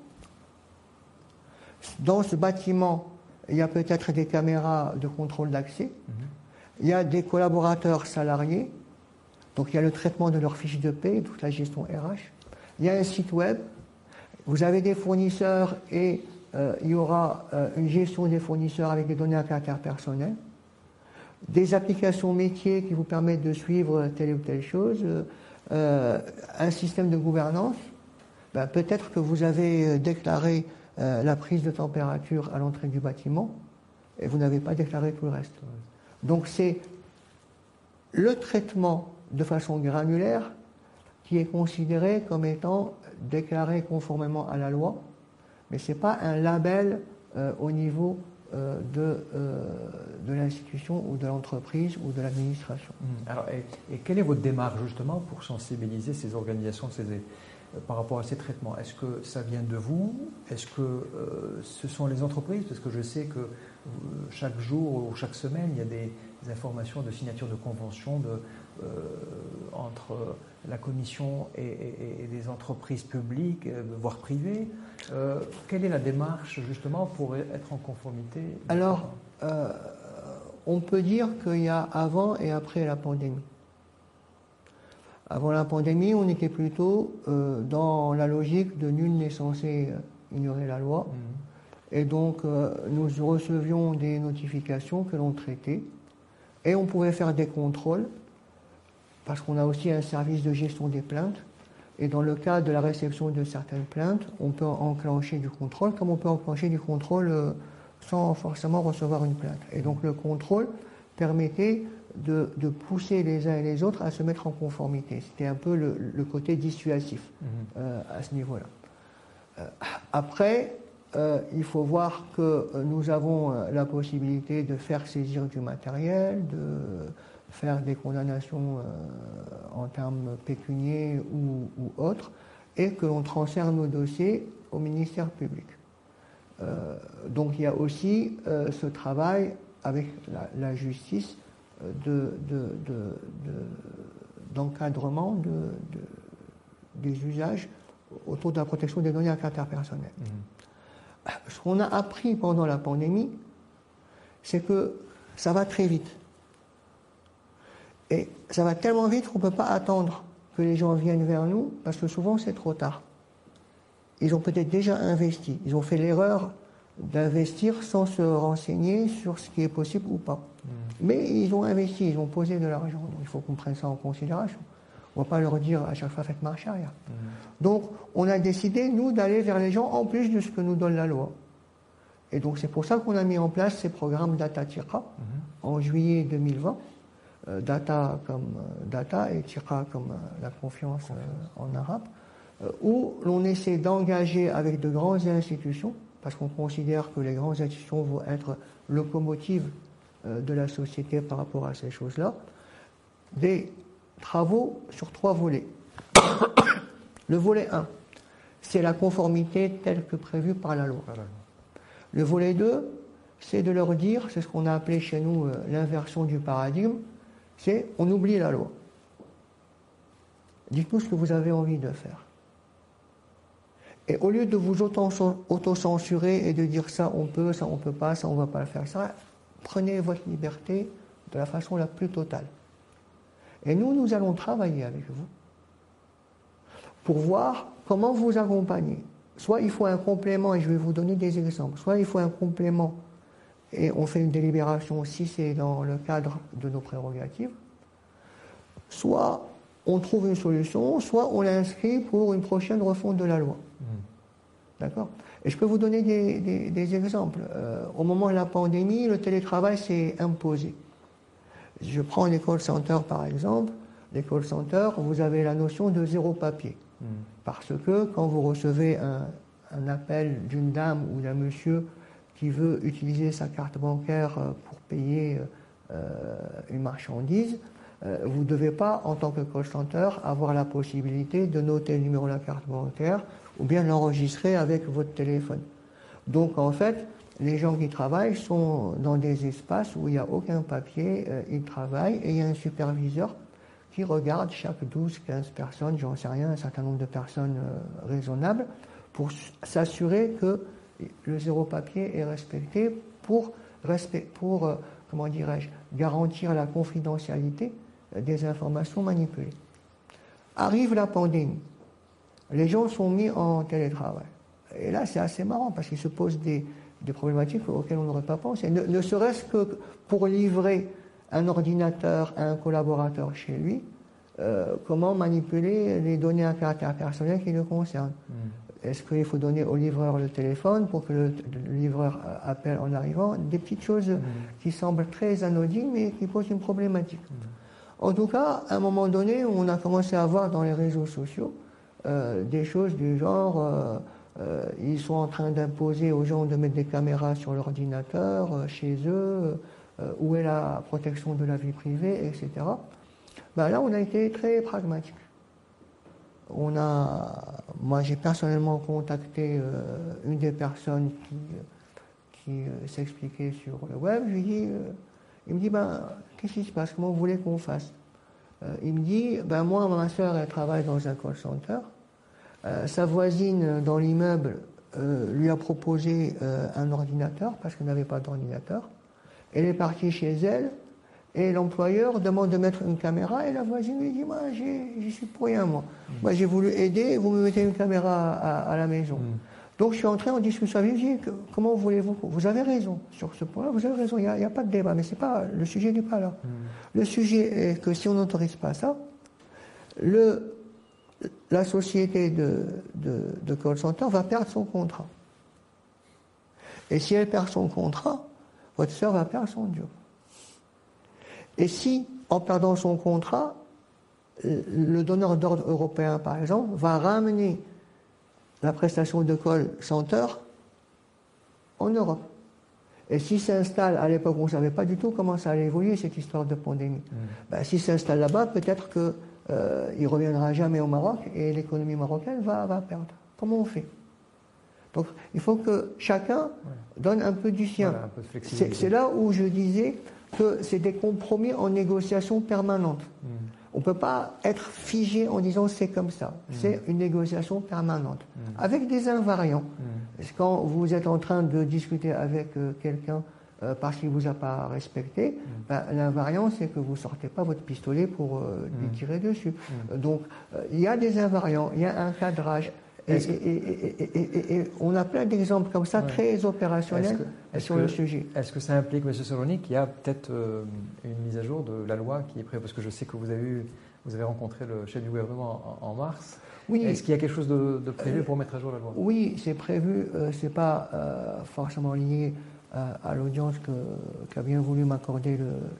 Dans ce bâtiment, il y a peut-être des caméras de contrôle d'accès. Mhm. Il y a des collaborateurs salariés. Donc il y a le traitement de leurs fiches de paie, toute la gestion RH. Il y a un site web. Vous avez des fournisseurs et euh, il y aura euh, une gestion des fournisseurs avec des données à caractère personnel. Des applications métiers qui vous permettent de suivre telle ou telle chose. un système de gouvernance ben, peut-être que vous avez euh, déclaré euh, la prise de température à l'entrée du bâtiment et vous n'avez pas déclaré tout le reste. Donc c'est le traitement de façon granulaire qui est considéré comme étant déclaré conformément à la loi, mais ce n'est pas un label euh, au niveau de, de l'institution ou de l'entreprise ou de l'administration. Mmh. Alors, et, quelle est votre démarche justement pour sensibiliser ces organisations, ces, euh, par rapport à ces traitements? Est-ce que ça vient de vous? Est-ce que euh, ce sont les entreprises? Parce que je sais que euh, chaque jour ou chaque semaine, il y a des, informations de signature de conventions de, entre la Commission et, des entreprises publiques, voire privées. quelle est la démarche justement pour être en conformité Alors, on peut dire qu'il y a avant et après la pandémie. Avant la pandémie, on était plutôt euh, dans la logique de nul n'est censé euh, ignorer la loi. Mhm. Et donc, euh, nous recevions des notifications que l'on traitait. Et on pouvait faire des contrôles, parce qu'on a aussi un service de gestion des plaintes. Et dans le cas de la réception de certaines plaintes, on peut enclencher du contrôle, comme on peut enclencher du contrôle sans forcément recevoir une plainte. Et donc, le contrôle permettait de, pousser les uns et les autres à se mettre en conformité. C'était un peu le, côté dissuasif mhm. euh, à ce niveau-là. Euh, après, euh, il faut voir que nous avons la possibilité de faire saisir du matériel, de faire des condamnations en termes pécuniers ou, autres, et que l'on transfère nos dossiers au ministère public. donc il y a aussi ce travail avec la justice d'encadrement de, des usages autour de la protection des données à caractère personnel. Mhm. Ce qu'on a appris pendant la pandémie, c'est que ça va très vite. Et ça va tellement vite qu'on ne peut pas attendre que les gens viennent vers nous, parce que souvent c'est trop tard. Ils ont peut-être déjà investi, ils ont fait l'erreur d'investir sans se renseigner sur ce qui est possible ou pas. Hmm. Mais ils ont investi, ils ont posé de l'argent. il faut qu'on prenne ça en considération. On ne va pas leur dire à chaque fois faites marche arrière. Hmm. Donc on a décidé, nous, d'aller vers les gens en plus de ce que nous donne la loi. Et donc c'est pour ça qu'on a mis en place ces programmes Data Tira hmm. en juillet 2020. Euh, data comme euh, data et Tira comme euh, la confiance en arabe, où l'on essaie d'engager avec de grandes institutions parce qu'on considère que les grandes institutions vont être locomotives de la société par rapport à ces choses-là, des travaux sur trois volets. Le volet 1, c'est la conformité telle que prévue par la loi. Le volet 2, c'est de leur dire, c'est ce qu'on a appelé chez nous l'inversion du paradigme, c'est on oublie la loi. Dites-nous ce que vous avez envie de faire. Et au lieu de vous auto-censurer et de dire ça on peut, ça on peut pas, ça on va pas le faire, ça, prenez votre liberté de la façon la plus totale. Et nous, nous allons travailler avec vous pour voir comment vous accompagner. Soit il faut un complément, et je vais vous donner des exemples, soit il faut un complément et on fait une délibération si c'est dans le cadre de nos prérogatives, soit on trouve une solution, soit on l'inscrit pour une prochaine refonte de la loi. D'accord? Et je peux vous donner des, exemples. Euh, au moment de la pandémie, le télétravail s'est imposé. Je prends les call centers par exemple. Les call centers, vous avez la notion de zéro papier. Hmm. Parce que quand vous recevez un, appel d'une dame ou d'un monsieur qui veut utiliser sa carte bancaire euh, pour payer euh, une marchandise, vous ne devez pas, en tant que call avoir la possibilité de noter le numéro de la carte bancaire ou bien l'enregistrer avec votre téléphone. Donc en fait, les gens qui travaillent sont dans des espaces où il n'y a aucun papier, euh, ils travaillent et il y a un superviseur qui regarde chaque 12, 15 personnes, j'en sais rien, un certain nombre de personnes euh, raisonnables, pour s'assurer que le zéro papier est respecté pour, euh, comment dirais-je, garantir la confidentialité des informations manipulées. Arrive la pandémie les gens sont mis en télétravail. Et là, c'est assez marrant parce qu'il se pose des, problématiques auxquelles on n'aurait pas pensé. Ne, serait-ce que pour livrer un ordinateur à un collaborateur chez lui, euh, comment manipuler les données à caractère personnel qui le concernent. Hmm. Est-ce qu'il faut donner au livreur le téléphone pour que le, livreur appelle en arrivant? Des petites choses hmm. qui semblent très anodines mais qui posent une problématique. En tout cas, à un moment donné, on a commencé à voir dans les réseaux sociaux euh, des choses du genre, euh, euh, ils sont en train d'imposer aux gens de mettre des caméras sur l'ordinateur chez eux, où est la protection de la vie privée, etc. Ben là, on a été très pragmatique. On a, moi, j'ai personnellement contacté une des personnes qui, qui s'expliquait sur le web. Il me dit, ben, qu'est-ce qui se passe? Comment vous voulez qu'on fasse? Euh, il me dit, ben moi, ma soeur, elle travaille dans un call center. Euh, sa voisine dans l'immeuble euh, lui a proposé un ordinateur parce qu'elle n'avait pas d'ordinateur. Elle est partie chez elle et l'employeur demande de mettre une caméra et la voisine lui dit Moi, j'y suis pour rien, moi. Mmh. Moi, j'ai voulu aider, vous me mettez une caméra à, la maison. Mmh. Donc je suis entré en discussion avec lui, comment voulez-vous Vous avez raison sur ce point, vous avez raison, il n'y a, pas de débat, mais pas le sujet n'est pas là. Hmm. Le sujet est que si on n'autorise pas ça, le, la société de, de, call center va perdre son contrat. Et si elle perd son contrat, votre soeur va perdre son job. Et si, en perdant son contrat, le donneur d'ordre européen, par exemple, va ramener la prestation de call center en Europe. Et s'il s'installe, à l'époque, on ne savait pas du tout comment ça allait évoluer, cette histoire de pandémie. Mm. Ben, s'il s'installe là-bas, peut-être qu'il euh, ne reviendra jamais au Maroc et l'économie marocaine va, va perdre. Comment on fait? Donc, il faut que chacun donne un peu du sien. c'est là où je disais que c'est des compromis en négociation permanente. Mm. On ne peut pas être figé en disant c'est comme ça. Mm. C'est une négociation permanente, mm. avec des invariants. Quand vous êtes en train de discuter avec euh, quelqu'un euh, parce qu'il ne vous a pas respecté, ben, l'invariant, c'est que vous ne sortez pas votre pistolet pour euh, lui tirer dessus. Donc, il y a des invariants, il y a un cadrage. Et, on a plein d'exemples comme ça, très opérationnels sur le sujet. Est-ce que ça implique, M. Soloni, qu'il y a peut-être euh, une mise à jour de la loi qui est prévue? Parce que je sais que vous avez, vous avez rencontré le chef du gouvernement en, mars. Oui. Est-ce qu'il y a quelque chose de, prévu pour mettre à jour la loi? Oui, c'est prévu. Euh, ce n'est pas euh, forcément lié à l'audience qu'a bien voulu m'accorder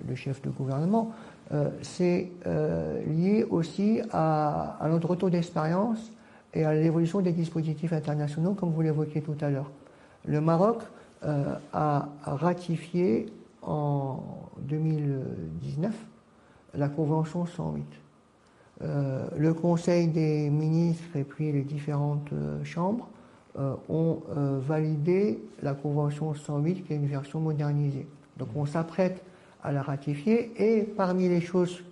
le, chef du gouvernement. c'est lié aussi à, à notre retour d'expérience et à l'évolution des dispositifs internationaux, comme vous l'évoquiez tout à l'heure. Le Maroc euh, a ratifié en 2019 la Convention 108. Euh, le Conseil des ministres et puis les différentes euh, chambres ont validé la Convention 108, qui est une version modernisée. Donc on s'apprête à la ratifier et parmi les choses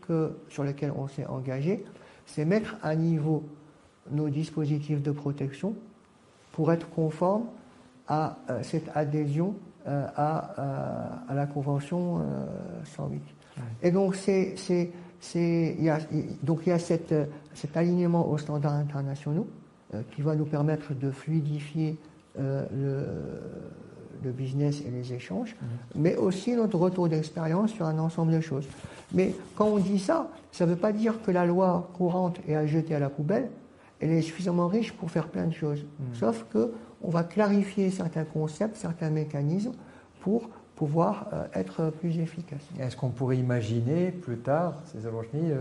sur lesquelles on s'est engagé, c'est mettre à niveau nos dispositifs de protection pour être conformes à euh, cette adhésion euh, à, euh, à, la Convention 108. Et donc, c'est, il y a, donc il y a cette, cet alignement aux standards internationaux qui va nous permettre de fluidifier le, le, business et les échanges, mais aussi notre retour d'expérience sur un ensemble de choses. Mais quand on dit ça, ça ne veut pas dire que la loi courante est à jeter à la poubelle, elle est suffisamment riche pour faire plein de choses. Mm. Sauf que on va clarifier certains concepts, certains mécanismes pour pouvoir euh, être plus efficace. Est-ce qu'on pourrait imaginer plus tard, César Rochny, euh,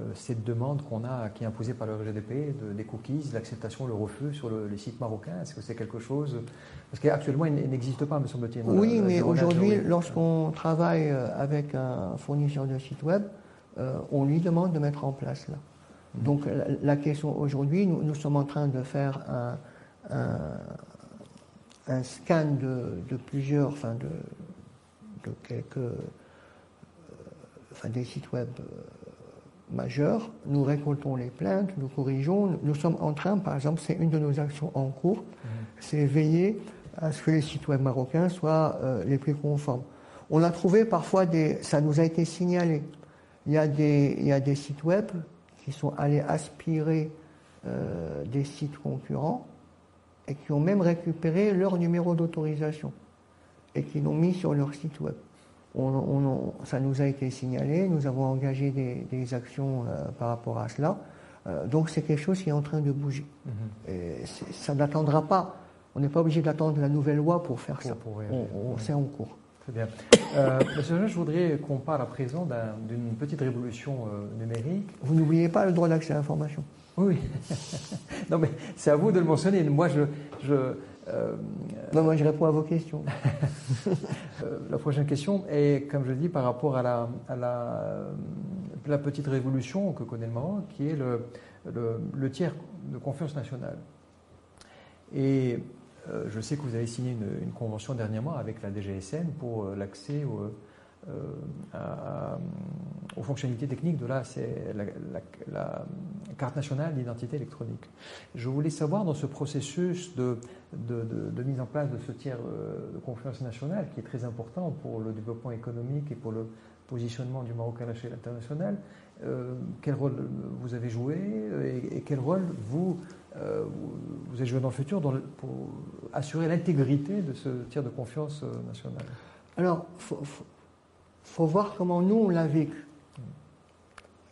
euh, cette demande qu'on a, qui est imposée par le RGDP, de, des cookies, l'acceptation, le refus sur le- les sites marocains? Est-ce que c'est quelque chose Parce qu'actuellement, il n'existe pas, me semble-t-il. Oui, la- la mais aujourd'hui, oui. lorsqu'on travaille euh, avec un fournisseur de site web, euh, on lui demande de mettre en place là. Donc la, la question aujourd'hui, nous, nous sommes en train de faire un, un- un scan de, de plusieurs, enfin de, de quelques, euh, enfin des sites web euh, majeurs. Nous récoltons les plaintes, nous corrigeons. Nous, sommes en train, par exemple, c'est une de nos actions en cours, c'est veiller à ce que les sites web marocains soient euh, les plus conformes. On a trouvé parfois des, ça nous a été signalé. Il y a des, il y a des sites web qui sont allés aspirer euh, des sites concurrents et qui ont même récupéré leur numéro d'autorisation et qui l'ont mis sur leur site web. On- on- ça nous a été signalé, nous avons engagé des, des actions euh, par rapport à cela. Euh, donc c'est quelque chose qui est en train de bouger. Mhm. Et ça n'attendra pas. On n'est pas obligé d'attendre la nouvelle loi pour faire Pour- ça. pour On- on-. C'est en cours. Très bien. Euh, Monsieur Jean, je voudrais qu'on parle à présent d'un- d'une petite révolution euh, numérique. Vous n'oubliez pas le droit d'accès à l'information. Oui, oui. non, mais c'est à vous de le mentionner. Moi, je. je euh, Non, moi, je réponds à vos questions. La prochaine question est, comme je le dis, par rapport à la, à la, la petite révolution que connaît le Maroc, qui est le, le, le tiers de confiance nationale. Et je sais que vous avez signé une, une convention dernièrement avec la DGSN pour euh, l'accès euh, aux fonctionnalités techniques de la, carte nationale d'identité électronique. Je voulais savoir dans ce processus de, mise en place de ce tiers euh, de confiance nationale qui est très important pour le développement économique et pour le positionnement du Maroc à l'échelle internationale, euh, quel rôle vous avez joué euh, et, et quel rôle vous, euh, vous, vous avez joué dans le futur dans le- pour assurer l'intégrité de ce tiers de confiance euh, national Alors, il faut, faut- faut voir comment nous, on l'a vécu.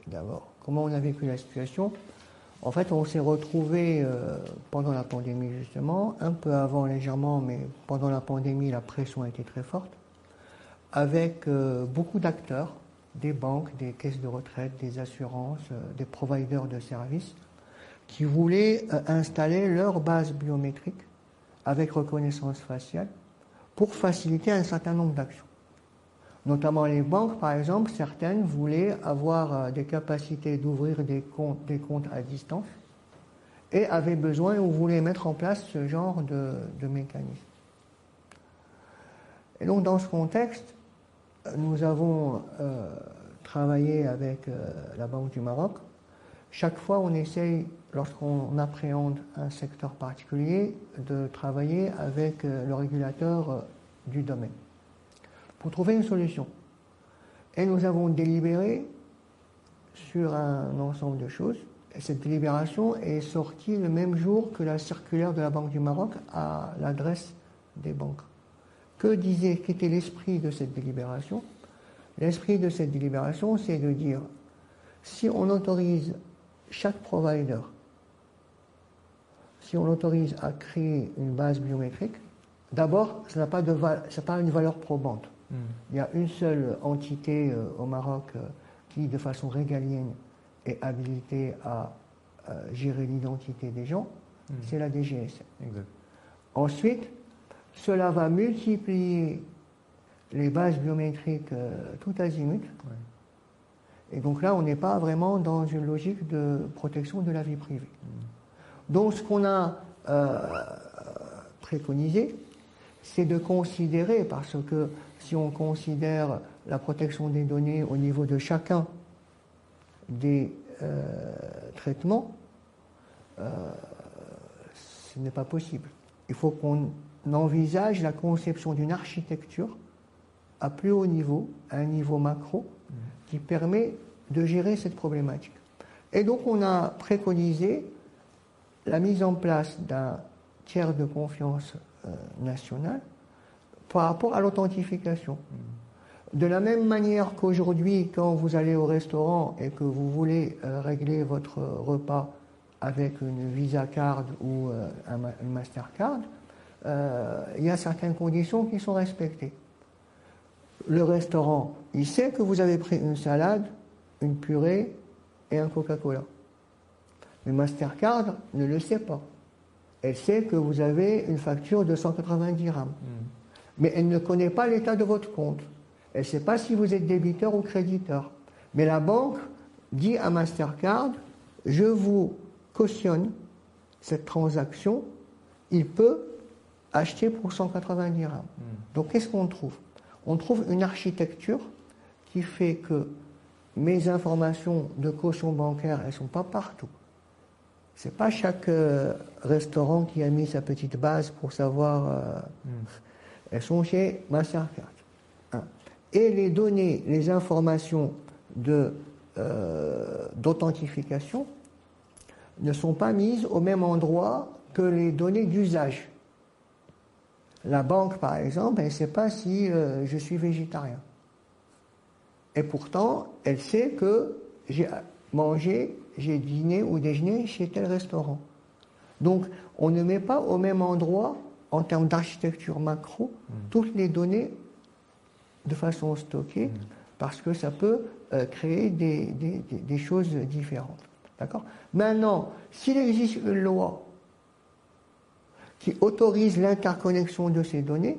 D'abord, comment on a vécu la situation. En fait, on s'est retrouvé euh, pendant la pandémie, justement, un peu avant légèrement, mais pendant la pandémie, la pression a été très forte, avec euh, beaucoup d'acteurs, des banques, des caisses de retraite, des assurances, euh, des providers de services, qui voulaient euh, installer leur base biométrique avec reconnaissance faciale pour faciliter un certain nombre d'actions. Notamment les banques, par exemple, certaines voulaient avoir euh, des capacités d'ouvrir des comptes, des comptes à distance et avaient besoin ou voulaient mettre en place ce genre de, mécanisme. Et donc dans ce contexte, euh, nous avons travaillé avec la Banque du Maroc. Chaque fois, on essaye, lorsqu'on appréhende un secteur particulier, de travailler avec euh, le régulateur euh, du domaine pour trouver une solution. Et nous avons délibéré sur un ensemble de choses. Et cette délibération est sortie le même jour que la circulaire de la Banque du Maroc à l'adresse des banques. Que disait, qu'était l'esprit de cette délibération? L'esprit de cette délibération, c'est de dire, si on autorise chaque provider, si on autorise à créer une base biométrique, d'abord, ça n'a pas, de une valeur probante. Il y a une seule entité euh, au Maroc euh, qui, de façon régalienne, est habilitée à euh, gérer l'identité des gens, Mm. c'est la. Exact. Ensuite, cela va multiplier les bases biométriques tout azimut. Ouais. Et donc là, on n'est pas vraiment dans une logique de protection de la vie privée. Donc ce qu'on a euh, préconisé, c'est de considérer, parce que si on considère la protection des données au niveau de chacun des euh, traitements, euh, ce n'est pas possible. Il faut qu'on envisage la conception d'une architecture à plus haut niveau, à un niveau macro, qui permet de gérer cette problématique. Et donc on a préconisé la mise en place d'un tiers de confiance euh, national par rapport à l'authentification. De la même manière qu'aujourd'hui, quand vous allez au restaurant et que vous voulez euh, régler votre repas avec une Visa Card ou un, Mastercard, il y a certaines conditions qui sont respectées. Le restaurant, il sait que vous avez pris une salade, une purée et un Coca-Cola. Mais Mastercard ne le sait pas. Elle sait que vous avez une facture de 190 dirhams. Hmm. Mais elle ne connaît pas l'état de votre compte. Elle ne sait pas si vous êtes débiteur ou créditeur. Mais la banque dit à Mastercard, je vous cautionne cette transaction, il peut acheter pour 190 dirhams. Hmm. Donc qu'est-ce qu'on trouve? On trouve une architecture qui fait que mes informations de caution bancaire, elles ne sont pas partout. C'est pas chaque euh, restaurant qui a mis sa petite base pour savoir. Euh, hmm. Elles sont chez Mastercard. Et les données, les informations euh, d'authentification ne sont pas mises au même endroit que les données d'usage. La banque, par exemple, elle ne sait pas si je suis végétarien. Et pourtant, elle sait que j'ai mangé, j'ai dîné ou déjeuné chez tel restaurant. Donc, on ne met pas au même endroit, en termes d'architecture macro, hmm. toutes les données de façon stockée, hmm. parce que ça peut euh, créer des, des, choses différentes. D'accord? Maintenant, s'il existe une loi qui autorise l'interconnexion de ces données,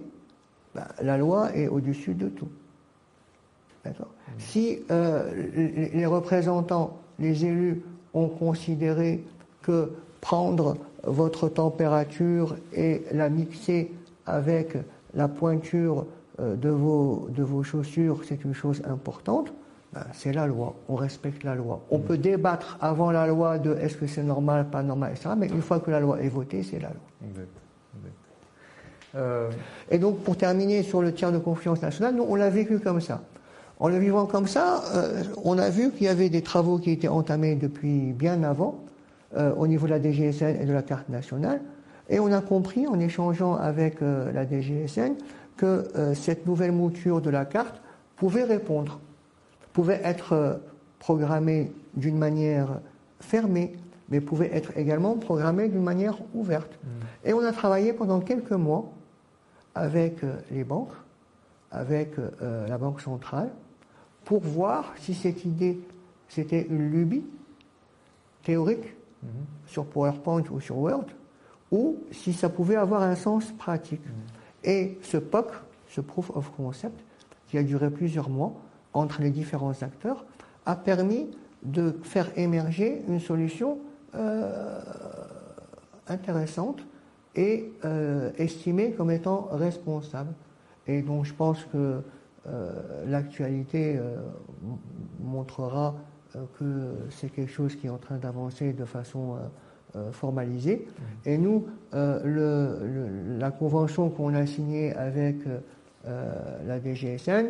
ben, la loi est au-dessus de tout. Si euh, les représentants, les élus ont considéré que prendre votre température et la mixer avec la pointure euh, de vos, de vos chaussures, c'est une chose importante, ben, c'est la loi, on respecte la loi. On peut débattre avant la loi de est-ce que c'est normal, pas normal, etc. Mais une fois que la loi est votée, c'est la loi. Euh, et donc, pour terminer sur le tiers de confiance nationale, nous, on l'a vécu comme ça. En le vivant comme ça, euh, on a vu qu'il y avait des travaux qui étaient entamés depuis bien avant euh, au niveau de la DGSN et de la carte nationale. Et on a compris en échangeant avec euh, la DGSN que cette nouvelle mouture de la carte pouvait répondre, pouvait être programmée d'une manière fermée, mais pouvait être également programmée d'une manière ouverte. Mmh. Et on a travaillé pendant quelques mois avec les banques, avec la Banque centrale, pour voir si cette idée, c'était une lubie théorique mhm. sur PowerPoint ou sur Word, ou si ça pouvait avoir un sens pratique. Mhm. Et ce POC, ce Proof of Concept, qui a duré plusieurs mois entre les différents acteurs, a permis de faire émerger une solution euh, intéressante et euh, estimée comme étant responsable. Et donc je pense que l'actualité euh, montrera euh, que c'est quelque chose qui est en train d'avancer de façon formalisée. Et nous, la convention qu'on a signée avec la DGSN,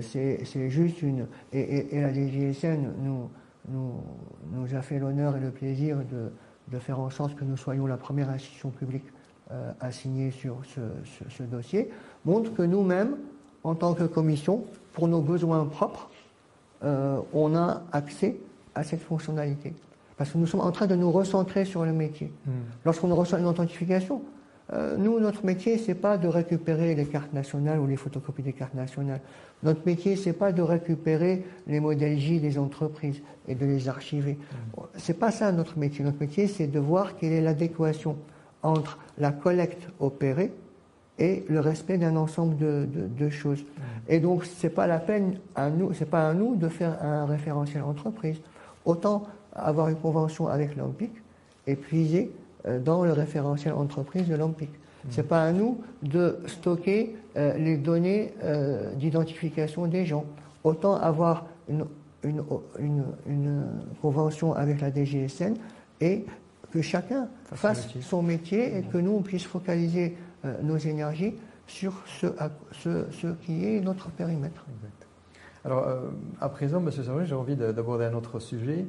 c'est juste une. Et, la DGSN nous, nous, nous a fait l'honneur et le plaisir de, de, faire en sorte que nous soyons la première institution publique à signer sur ce, ce dossier, montre que nous-mêmes, en tant que commission, pour nos besoins propres, euh, on a accès à cette fonctionnalité. Parce que nous sommes en train de nous recentrer sur le métier. Hmm. Lorsqu'on reçoit une authentification, euh, nous, notre métier, c'est pas de récupérer les cartes nationales ou les photocopies des cartes nationales. Notre métier, c'est pas de récupérer les modèles J des entreprises et de les archiver. Ce hmm. C'est pas ça notre métier. Notre métier, c'est de voir quelle est l'adéquation entre la collecte opérée et le respect d'un ensemble de, choses. Et donc, c'est pas la peine à nous, c'est pas à nous de faire un référentiel entreprise. Autant avoir une convention avec l'OMPIC et puiser euh, dans le référentiel entreprise de l'OMPIC. C'est pas à nous de stocker euh, les données euh, d'identification des gens. Autant avoir une, une, une, convention avec la DGSN et que chacun fasse son métier et que nous on puisse focaliser nos énergies sur ce, ce, qui est notre périmètre. Alors, euh, à présent, M. Sarri, j'ai envie d'aborder un autre sujet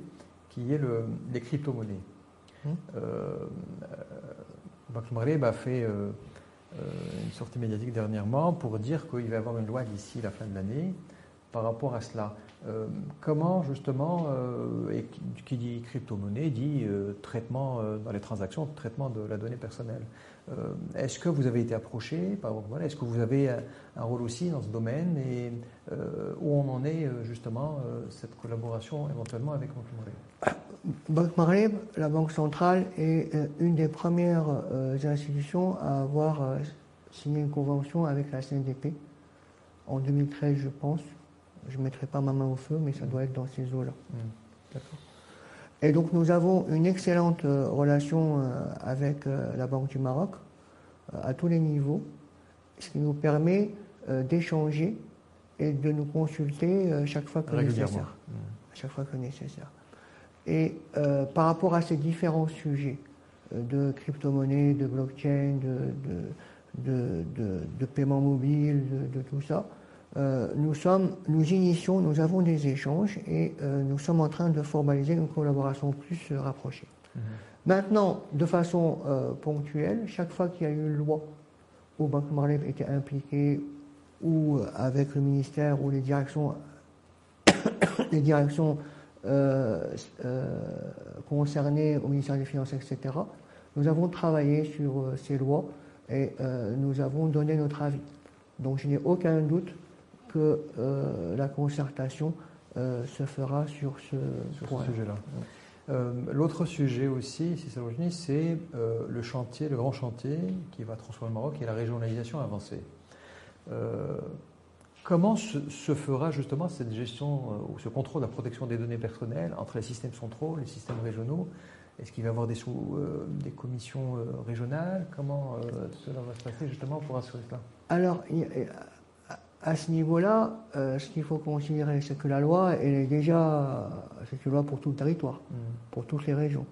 qui est le, les crypto-monnaies. Hum. Euh, Maghreb a fait une sortie médiatique dernièrement pour dire qu'il va y avoir une loi d'ici la fin de l'année par rapport à cela. Euh, comment justement, et qui, dit crypto-monnaie, dit traitement dans les transactions, traitement de la donnée personnelle? Est-ce que vous avez été approché voilà, Est-ce que vous avez un rôle aussi dans ce domaine? Et où on en est justement cette collaboration éventuellement avec Banque Marley Banque Marley, la Banque centrale, est une des premières institutions à avoir signé une convention avec la CNDP en 2013, je pense. Je ne mettrai pas ma main au feu, mais ça doit être dans ces eaux-là. Mmh. Et donc nous avons une excellente euh, relation euh, avec euh, la Banque du Maroc à tous les niveaux, ce qui nous permet d'échanger et de nous consulter chaque fois que nécessaire. Mmh. Chaque fois que nécessaire. Et par rapport à ces différents sujets de crypto-monnaie, de blockchain, de, de, paiement mobile, de, tout ça, euh, nous, sommes, nous initions, nous avons des échanges et euh, nous sommes en train de formaliser une collaboration plus rapprochée. Mhm. Maintenant, de façon euh, ponctuelle, chaque fois qu'il y a eu une loi où Banque Marley était impliquée ou avec le ministère ou les directions, les directions concernées au ministère des Finances, etc., nous avons travaillé sur ces lois et nous avons donné notre avis. Donc je n'ai aucun doute que euh, la concertation euh, se fera sur ce, sujet-là. Euh, l'autre sujet aussi, c'est le chantier, le grand chantier qui va transformer le Maroc, est la régionalisation avancée. Comment se, fera justement cette gestion ou ce contrôle de la protection des données personnelles entre les systèmes centraux, les systèmes régionaux? Est-ce qu'il va y avoir des, des commissions régionales? Comment cela va se passer justement pour assurer cela? Alors, à ce niveau-là, euh, ce qu'il faut considérer, c'est que la loi, elle est déjà, c'est une loi pour tout le territoire, mm. pour toutes les régions.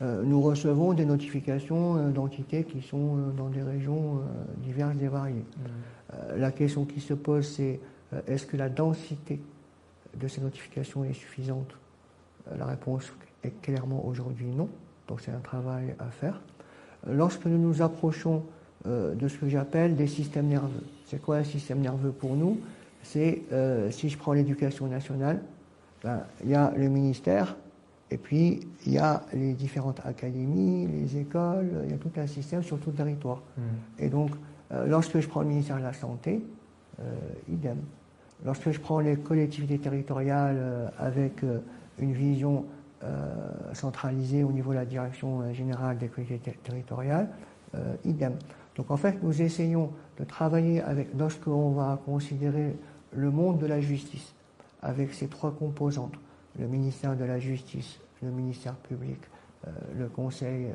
Euh, nous recevons des notifications euh, d'entités qui sont dans des régions diverses et variées. Mm. la question qui se pose, c'est est-ce que la densité de ces notifications est suffisante? La réponse est clairement aujourd'hui non. Donc c'est un travail à faire. Lorsque nous nous approchons de ce que j'appelle des systèmes nerveux, c'est quoi un système nerveux pour nous? C'est, euh, si je prends l'éducation nationale, ben, il y a le ministère, et puis il y a les différentes académies, les écoles, il y a tout un système sur tout le territoire. Mmh. Et donc, euh, lorsque je prends le ministère de la Santé, euh, idem. Lorsque je prends les collectivités territoriales avec une vision centralisée au niveau de la direction générale des collectivités territoriales, idem. Donc en fait, nous essayons de travailler avec, lorsqu'on va considérer le monde de la justice, avec ses trois composantes, le ministère de la Justice, le ministère public, euh, le Conseil euh,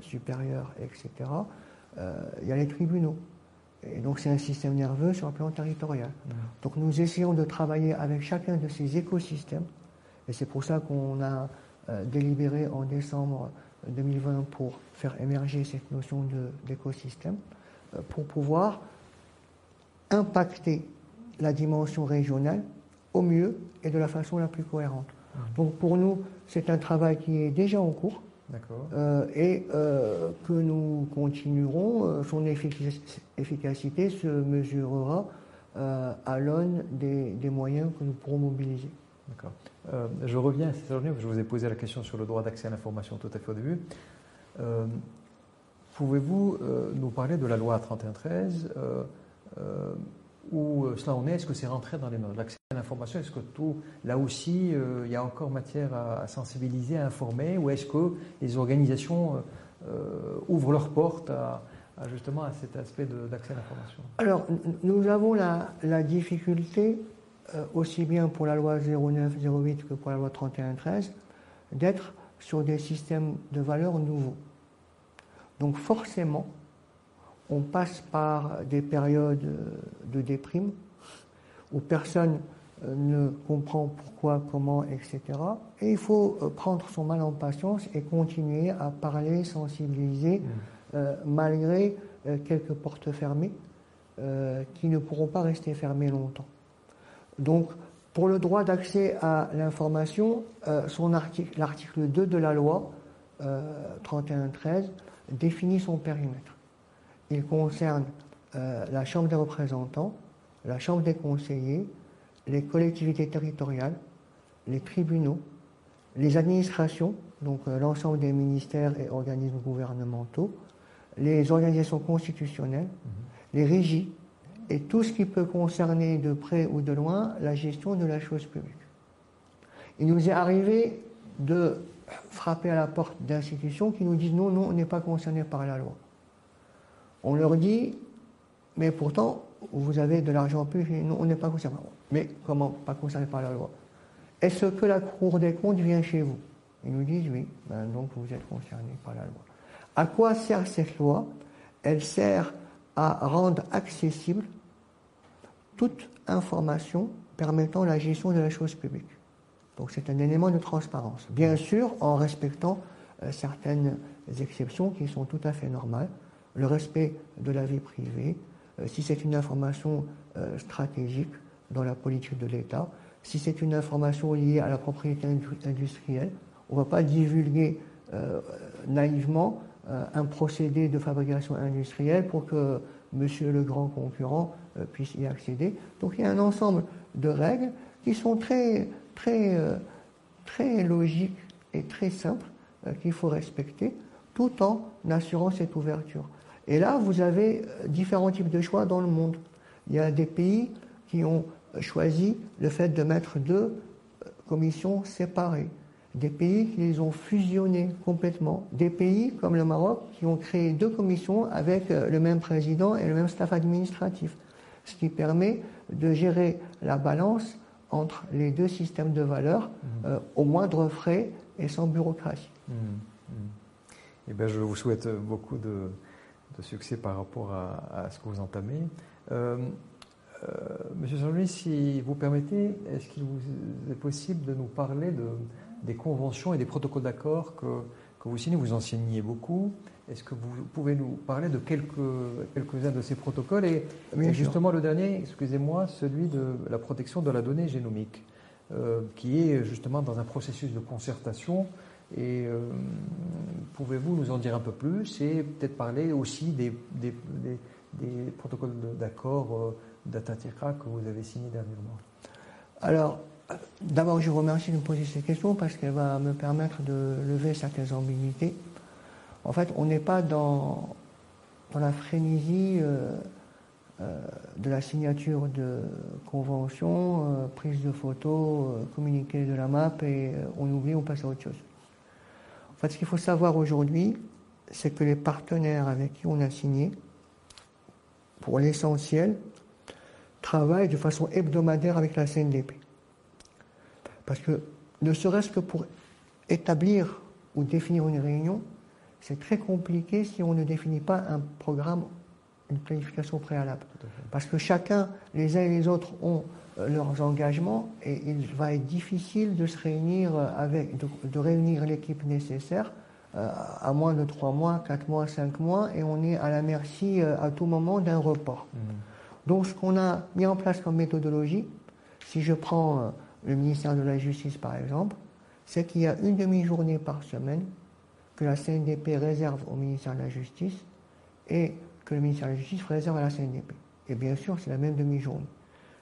supérieur, etc., euh, il y a les tribunaux. Et donc c'est un système nerveux sur le plan territorial. Mmh. Donc nous essayons de travailler avec chacun de ces écosystèmes, et c'est pour ça qu'on a délibéré en décembre 2020 pour faire émerger cette notion d'écosystème, euh, pour pouvoir impacter la dimension régionale au mieux et de la façon la plus cohérente. Mmh. Donc pour nous, c'est un travail qui est déjà en cours. Euh, et euh, que nous continuerons, son efficacité se mesurera à l'aune des, des, moyens que nous pourrons mobiliser. Euh, je reviens à cette journée, je vous ai posé la question sur le droit d'accès à l'information tout à fait au début. Euh, pouvez-vous euh, nous parler de la loi 3113 Où cela en est? Est-ce que c'est rentré dans les normes L'accès à l'information, est-ce que tout, là aussi, il y a encore matière à, sensibiliser, à informer? Ou est-ce que les organisations ouvrent leurs portes à, justement à cet aspect d'accès à l'information? Alors, nous avons la, difficulté aussi bien pour la loi 09-08 que pour la loi 31-13, d'être sur des systèmes de valeurs nouveaux. Donc forcément, on passe par des périodes de déprime où personne euh, ne comprend pourquoi, comment, etc. Et il faut euh, prendre son mal en patience et continuer à parler, sensibiliser, mmh. malgré quelques portes fermées qui ne pourront pas rester fermées longtemps. Donc, pour le droit d'accès à l'information, euh, l'article 2 de la loi euh, 3113 définit son périmètre. Il concerne euh, la Chambre des représentants, la Chambre des conseillers, les collectivités territoriales, les tribunaux, les administrations, donc euh, l'ensemble des ministères et organismes gouvernementaux, les organisations constitutionnelles, mhm. les régies et tout ce qui peut concerner de près ou de loin la gestion de la chose publique. Il nous est arrivé de frapper à la porte d'institutions qui nous disent non, non, on n'est pas concerné par la loi. On leur dit, mais pourtant, vous avez de l'argent public, non, on n'est pas concerné. Mais comment pas concerné par la loi? Est-ce que la Cour des comptes vient chez vous? Ils nous disent oui, ben, donc vous êtes concerné par la loi. À quoi sert cette loi? Elle sert à rendre accessible toute information permettant la gestion de la chose publique. Donc c'est un élément de transparence. Bien sûr, en respectant euh, certaines exceptions qui sont tout à fait normales. Le respect de la vie privée, euh, si c'est une information euh, stratégique dans la politique de l'État, si c'est une information liée à la propriété industrielle, on ne va pas divulguer naïvement un procédé de fabrication industrielle pour que monsieur le grand concurrent puisse y accéder. Donc il y a un ensemble de règles qui sont très très, euh, très logique et très simple euh, qu'il faut respecter tout en assurant cette ouverture. Et là, vous avez euh, différents types de choix dans le monde. Il y a des pays qui ont choisi le fait de mettre deux commissions séparées, des pays qui les ont fusionnées complètement, des pays comme le Maroc qui ont créé deux commissions avec le même président et le même staff administratif, ce qui permet de gérer la balance entre les deux systèmes de valeurs mhm. euh, au moindre frais et sans bureaucratie. Mhm. Mhm. Eh bien, je vous souhaite beaucoup de, succès par rapport à, ce que vous entamez. Euh, euh, Monsieur Jean-Louis, si vous permettez, est-ce qu'il vous est possible de nous parler de, des conventions et des protocoles d'accord que, que vous signez Vous enseignez beaucoup. Est-ce que vous pouvez nous parler de quelques, quelques-uns de ces protocoles et, justement le dernier, excusez-moi, celui de la protection de la donnée génomique, euh, qui est justement dans un processus de concertation. Et euh, pouvez-vous nous en dire un peu plus et peut-être parler aussi des, des, des, protocoles d'accord euh, que vous avez signés dernièrement? Alors, d'abord, je vous remercie de me poser ces questions parce qu'elle va me permettre de lever certaines ambiguïtés. En fait, on n'est pas dans, la frénésie euh, euh, de la signature de conventions, euh, prise de photos, communiqué de la map et on oublie, on passe à autre chose. En fait, ce qu'il faut savoir aujourd'hui, c'est que les partenaires avec qui on a signé, pour l'essentiel, travaillent de façon hebdomadaire avec la CNDP. Parce que ne serait-ce que pour établir ou définir une réunion, c'est très compliqué si on ne définit pas un programme, une planification préalable. Parce que chacun, les uns et les autres, ont euh, leurs engagements et il va être difficile de se réunir euh, avec, de, réunir l'équipe nécessaire euh, à moins de trois mois, quatre mois, cinq mois, et on est à la merci à tout moment d'un report. Mmh. Donc, ce qu'on a mis en place comme méthodologie, si je prends le ministère de la Justice par exemple, c'est qu'il y a une demi-journée par semaine que la CNDP réserve au ministère de la Justice et que le ministère de la Justice réserve à la CNDP. Et bien sûr, c'est la même demi-journée.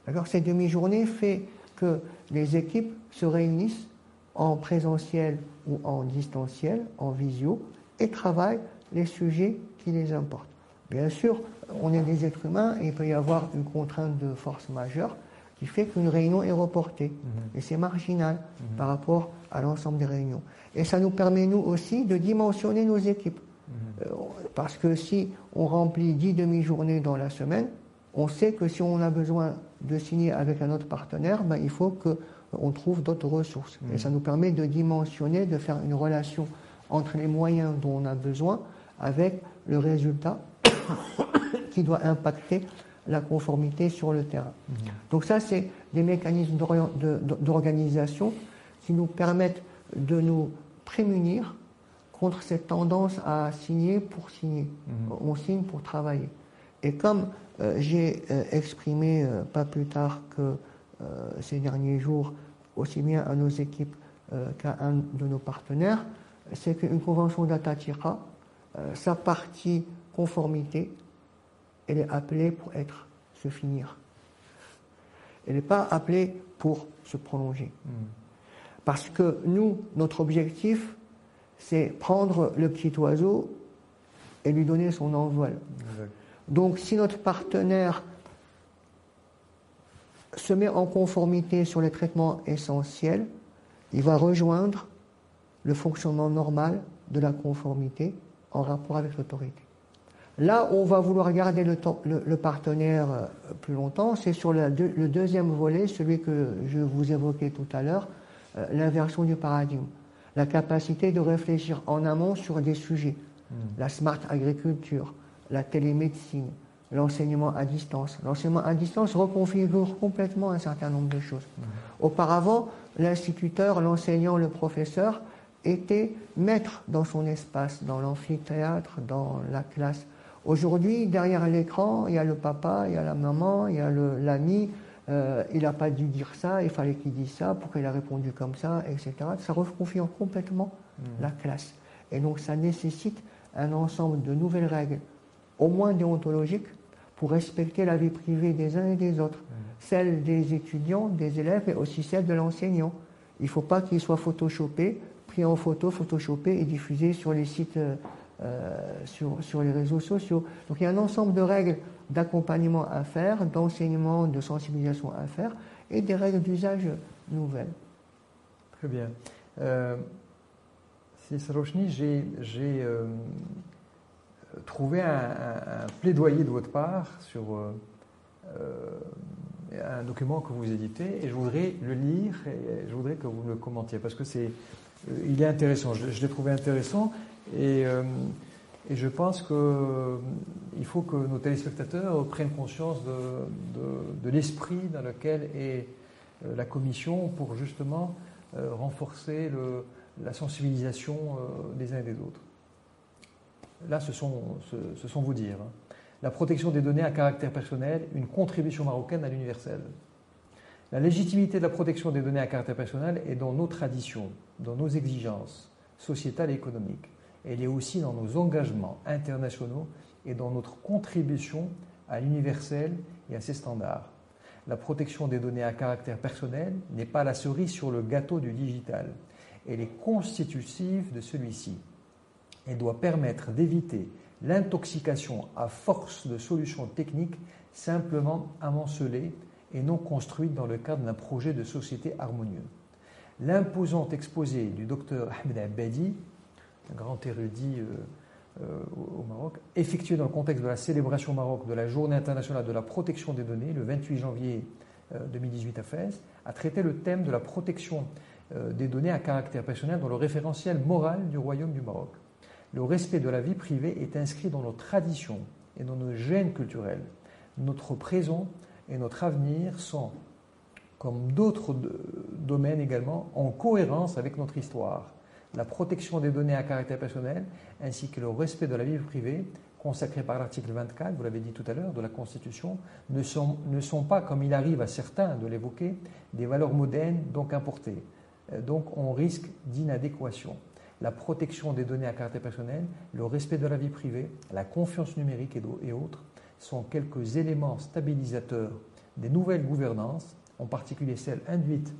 D'accord Cette demi-journée fait que les équipes se réunissent en présentiel ou en distanciel, en visio, et travaillent les sujets qui les importent. Bien sûr, on est des êtres humains et il peut y avoir une contrainte de force majeure qui fait qu'une réunion est reportée. Mhm. Et c'est marginal mhm. par rapport à l'ensemble des réunions. Et ça nous permet, nous aussi, de dimensionner nos équipes. Mhm. Euh, parce que si on remplit 10 demi-journées dans la semaine, on sait que si on a besoin de signer avec un autre partenaire, ben, il faut qu'on trouve d'autres ressources. Et ça nous permet de dimensionner, de faire une relation entre les moyens dont on a besoin avec le résultat qui doit impacter la conformité sur le terrain. Mhm. Donc ça, c'est des mécanismes d'organisation qui nous permettent de nous prémunir contre cette tendance à signer pour signer. Mhm. On signe pour travailler. Et comme euh, j'ai euh, exprimé euh, pas plus tard que ces derniers jours, aussi bien à nos équipes qu'à un de nos partenaires, c'est qu'une convention d'Atatira, sa partie conformité, elle est appelée pour être se finir. Elle n'est pas appelée pour se prolonger. Hmm. Parce que nous, notre objectif, c'est prendre le petit oiseau et lui donner son envol. Donc si notre partenaire se met en conformité sur les traitements essentiels, il va rejoindre le fonctionnement normal de la conformité en rapport avec l'autorité. Là où on va vouloir garder le, partenaire euh, plus longtemps, c'est sur le, deuxième volet, celui que je vous évoquais tout à l'heure, euh, l'inversion du paradigme. La capacité de réfléchir en amont sur des sujets. Hmm. La smart agriculture, la télémédecine, l'enseignement à distance. L'enseignement à distance reconfigure complètement un certain nombre de choses. Hmm. Auparavant, l'instituteur, l'enseignant, le professeur était maître dans son espace, dans l'amphithéâtre, dans la classe. Aujourd'hui, derrière l'écran, il y a le papa, il y a la maman, il y a l'ami. Euh, il n'a pas dû dire ça, il fallait qu'il dise ça, pourquoi il a répondu comme ça, etc. Ça reconfigure complètement mmh. la classe. Et donc ça nécessite un ensemble de nouvelles règles, au moins déontologiques, pour respecter la vie privée des uns et des autres, mmh. celle des étudiants, des élèves, et aussi celle de l'enseignant. Il ne faut pas qu'il soit photoshopé, pris en photo, photoshopé et diffusé sur les sites euh, sur, sur, les réseaux sociaux. Donc il y a un ensemble de règles d'accompagnement à faire, d'enseignement, de sensibilisation à faire, et des règles d'usage nouvelles. Très bien. Euh, Rochny, j'ai euh, trouvé un, plaidoyer de votre part sur euh, un document que vous éditez, et je voudrais le lire, et je voudrais que vous le commentiez, parce que c'est, il est intéressant, je l'ai trouvé intéressant, et, euh, et je pense qu'il euh, faut que nos téléspectateurs prennent conscience de, l'esprit dans lequel est euh, la Commission pour justement renforcer la sensibilisation des uns et des autres. Là, ce sont, ce, sont vous dire. Hein. La protection des données à caractère personnel, une contribution marocaine à l'universel. La légitimité de la protection des données à caractère personnel est dans nos traditions, dans nos exigences sociétales et économiques elle est aussi dans nos engagements internationaux et dans notre contribution à l'universel et à ses standards. La protection des données à caractère personnel n'est pas la cerise sur le gâteau du digital, elle est constitutive de celui-ci. Elle doit permettre d'éviter l'intoxication à force de solutions techniques simplement amoncelées et non construites dans le cadre d'un projet de société harmonieux. L'imposant exposé du docteur Ahmed Abadi un grand érudit euh, euh, au Maroc, effectué dans le contexte de la célébration au Maroc de la Journée internationale de la protection des données, le 28 janvier 2018 euh, à Fès, a traité le thème de la protection des données à caractère personnel dans le référentiel moral du Royaume du Maroc. Le respect de la vie privée est inscrit dans nos traditions et dans nos gènes culturels. Notre présent et notre avenir sont, comme d'autres domaines également, en cohérence avec notre histoire la protection des données à caractère personnel, ainsi que le respect de la vie privée, consacré par l'article 24, vous l'avez dit tout à l'heure, de la Constitution, ne sont, ne sont pas, comme il arrive à certains de l'évoquer, des valeurs modernes, donc importées. Euh, donc on risque d'inadéquation. La protection des données à caractère personnel, le respect de la vie privée, la confiance numérique et autres sont quelques éléments stabilisateurs des nouvelles gouvernances, en particulier celles induites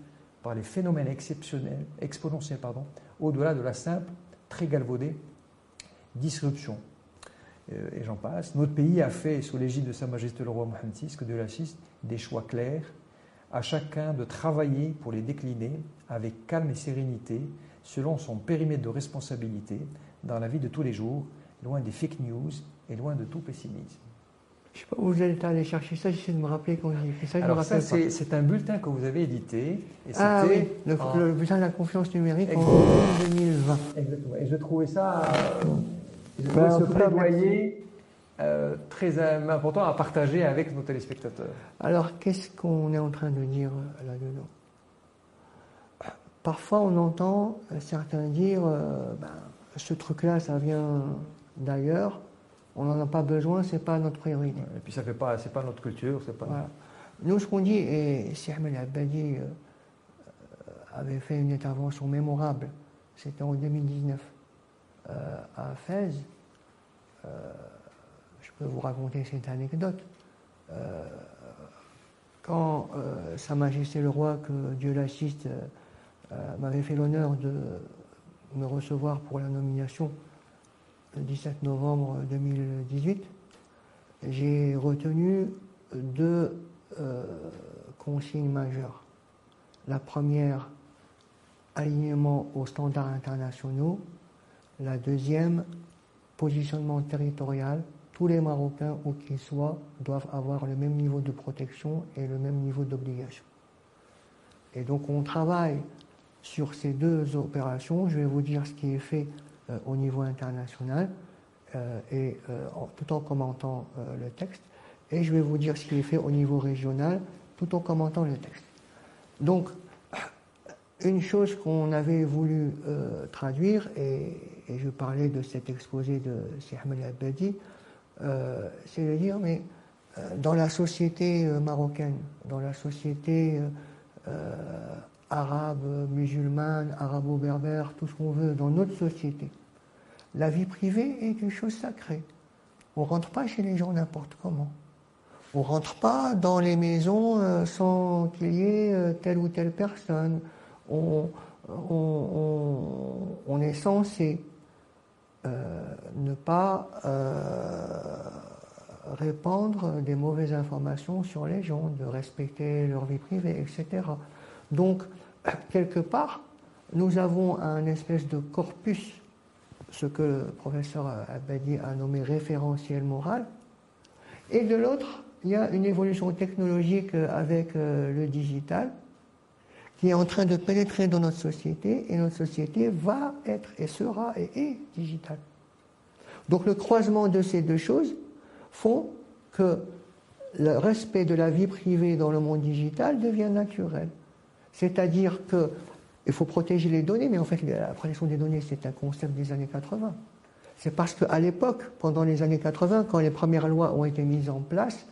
par les phénomènes exceptionnels, exponentiels pardon, au-delà de la simple, très galvaudée disruption. Euh, et j'en passe. Notre pays a fait, sous l'égide de Sa Majesté le roi Mohamed VI, que de la des choix clairs, à chacun de travailler pour les décliner avec calme et sérénité, selon son périmètre de responsabilité, dans la vie de tous les jours, loin des fake news et loin de tout pessimisme. Je ne sais pas où vous êtes allé chercher ça, j'essaie de me rappeler quand j'ai fait ça. Alors ça, c'est un bulletin que vous avez édité. Et ah oui, le, bulletin de la confiance numérique en 2020. Exactement. Et je trouvais ça, je trouvais ce plaidoyer euh, très important à partager avec nos téléspectateurs. Alors, qu'est-ce qu'on est en train de dire euh, là-dedans Parfois, on entend certains dire, euh, ben, ce truc-là, ça vient d'ailleurs on n'en a pas besoin, ce n'est pas notre priorité. Et puis ça fait pas, c'est pas notre culture, c'est pas. Nous, ce qu'on dit, et Si Ahmed Abadi euh, avait fait une intervention mémorable, c'était en 2019 euh, à Fès. Euh, je peux vous raconter cette anecdote. quand Sa Majesté le Roi, que Dieu l'assiste, m'avait fait l'honneur de me recevoir pour la nomination le 17 novembre 2018, j'ai retenu deux consignes majeures. La première, alignement aux standards internationaux. La deuxième, positionnement territorial. Tous les Marocains, où qu'ils soient, doivent avoir le même niveau de protection et le même niveau d'obligation. Et donc on travaille sur ces deux opérations. Je vais vous dire ce qui est fait euh, au niveau international euh, et euh, tout en commentant le texte. Et je vais vous dire ce qui est fait au niveau régional tout en commentant le texte. Donc, une chose qu'on avait voulu euh, traduire, et, je parlais de cet exposé de al-Abadi, euh, c'est de dire, mais euh, dans la société marocaine, dans la société arabe, musulmane, arabo-berbère, tout ce qu'on veut, dans notre société, la vie privée est quelque chose de sacré. On ne rentre pas chez les gens n'importe comment. On ne rentre pas dans les maisons sans qu'il y ait telle ou telle personne on, est censé euh, ne pas euh, répandre des mauvaises informations sur les gens, de respecter leur vie privée, etc. Donc, quelque part, nous avons un espèce de corpus, ce que le professeur Abadi a nommé référentiel moral, et de l'autre, il y a une évolution technologique avec euh, le digital qui est en train de pénétrer dans notre société et notre société va être et sera et est digitale. Donc le croisement de ces deux choses font que le respect de la vie privée dans le monde digital devient naturel. C'est-à-dire qu'il faut protéger les données, mais en fait la protection des données c'est un concept des années 80. C'est parce qu'à l'époque, pendant les années 80, quand les premières lois ont été mises en place,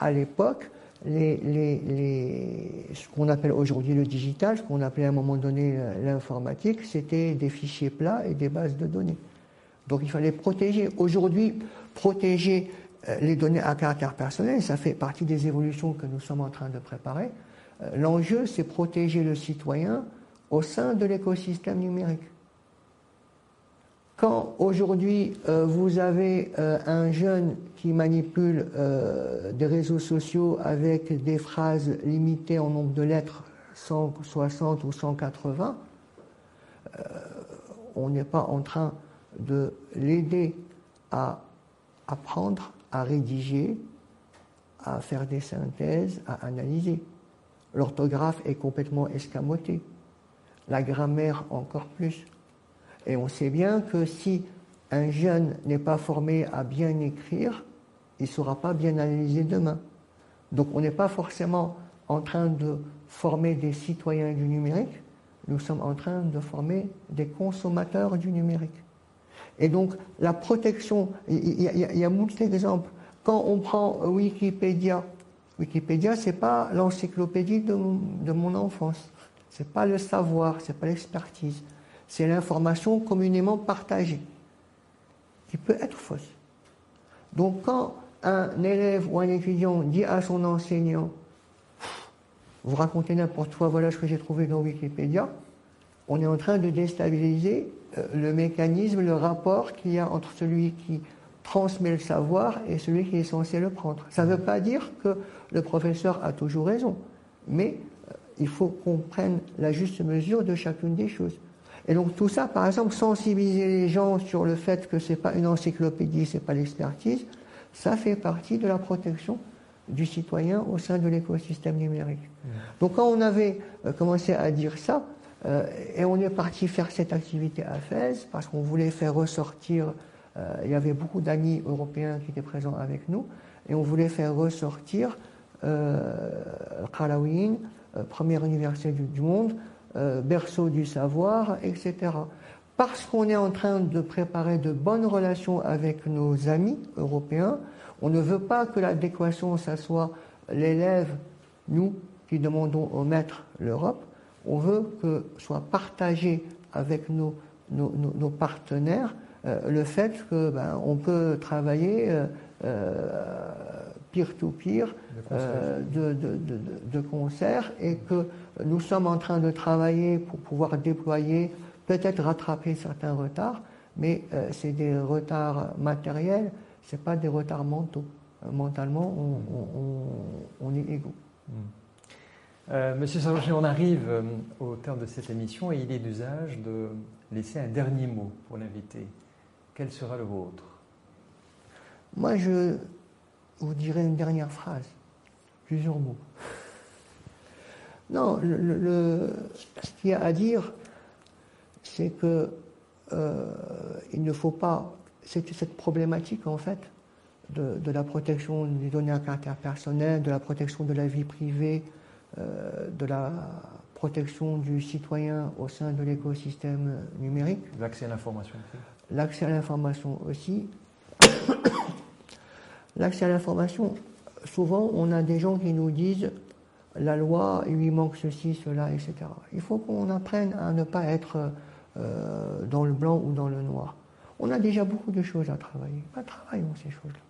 à l'époque, les, ce qu'on appelle aujourd'hui le digital, ce qu'on appelait à un moment donné euh, l'informatique, c'était des fichiers plats et des bases de données. Donc il fallait protéger. Aujourd'hui, protéger euh, les données à caractère personnel, ça fait partie des évolutions que nous sommes en train de préparer. Euh, l'enjeu, c'est protéger le citoyen au sein de l'écosystème numérique. Quand aujourd'hui euh, vous avez euh, un jeune qui manipule euh, des réseaux sociaux avec des phrases limitées en nombre de lettres, 160 ou 180, on n'est pas en train de l'aider à apprendre, à rédiger, à faire des synthèses, à analyser. L'orthographe est complètement escamotée, la grammaire encore plus. Et on sait bien que si un jeune n'est pas formé à bien écrire, il ne saura pas bien analyser demain. Donc on n'est pas forcément en train de former des citoyens du numérique, nous sommes en train de former des consommateurs du numérique. Et donc la protection, il y, a, beaucoup d'exemples. Quand on prend Wikipédia, Wikipédia, ce n'est pas l'encyclopédie de, de, mon enfance. Ce n'est pas le savoir, ce n'est pas l'expertise c'est l'information communément partagée, qui peut être fausse. Donc quand un élève ou un étudiant dit à son enseignant, vous racontez n'importe quoi, voilà ce que j'ai trouvé dans Wikipédia, on est en train de déstabiliser euh, le mécanisme, le rapport qu'il y a entre celui qui transmet le savoir et celui qui est censé le prendre. Ça ne veut pas dire que le professeur a toujours raison, mais il faut qu'on prenne la juste mesure de chacune des choses. Et donc tout ça, par exemple, sensibiliser les gens sur le fait que ce n'est pas une encyclopédie, ce n'est pas l'expertise, ça fait partie de la protection du citoyen au sein de l'écosystème numérique. Mmh. Donc quand on avait euh, commencé à dire ça, euh, et on est parti faire cette activité à Fès, parce qu'on voulait faire ressortir, euh, il y avait beaucoup d'amis européens qui étaient présents avec nous, et on voulait faire ressortir euh, Qalawin, première université du monde, euh, berceau du savoir, etc. Parce qu'on est en train de préparer de bonnes relations avec nos amis européens, on ne veut pas que l'adéquation, ça soit l'élève, nous, qui demandons au maître l'Europe, on veut que soit partagé avec nos, nos, partenaires euh, le fait que ben, on peut travailler euh, peer-to-peer de, de, concert et que nous sommes en train de travailler pour pouvoir déployer, peut-être rattraper certains retards, mais c'est des retards matériels, ce pas des retards mentaux. mentalement, on, est égaux. Hmm. Euh, Monsieur Saroché, on arrive euh, au terme de cette émission et il est d'usage de laisser un dernier mot pour l'invité. Quel sera le vôtre? Moi, je vous dirai une dernière phrase, plusieurs mots. Non, ce qu'il y a à dire, c'est que euh, il ne faut pas. C'est cette problématique, en fait, de, de, la protection des données à caractère personnel, de la protection de la vie privée, euh, de la protection du citoyen au sein de l'écosystème numérique. L'accès à l'information aussi. L'accès à l'information aussi. L'accès à l'information, souvent on a des gens qui nous disent la loi, il lui manque ceci, cela, etc. Il faut qu'on apprenne à ne pas être euh, dans le blanc ou dans le noir. On a déjà beaucoup de choses à travailler. Pas travaillons ces choses-là.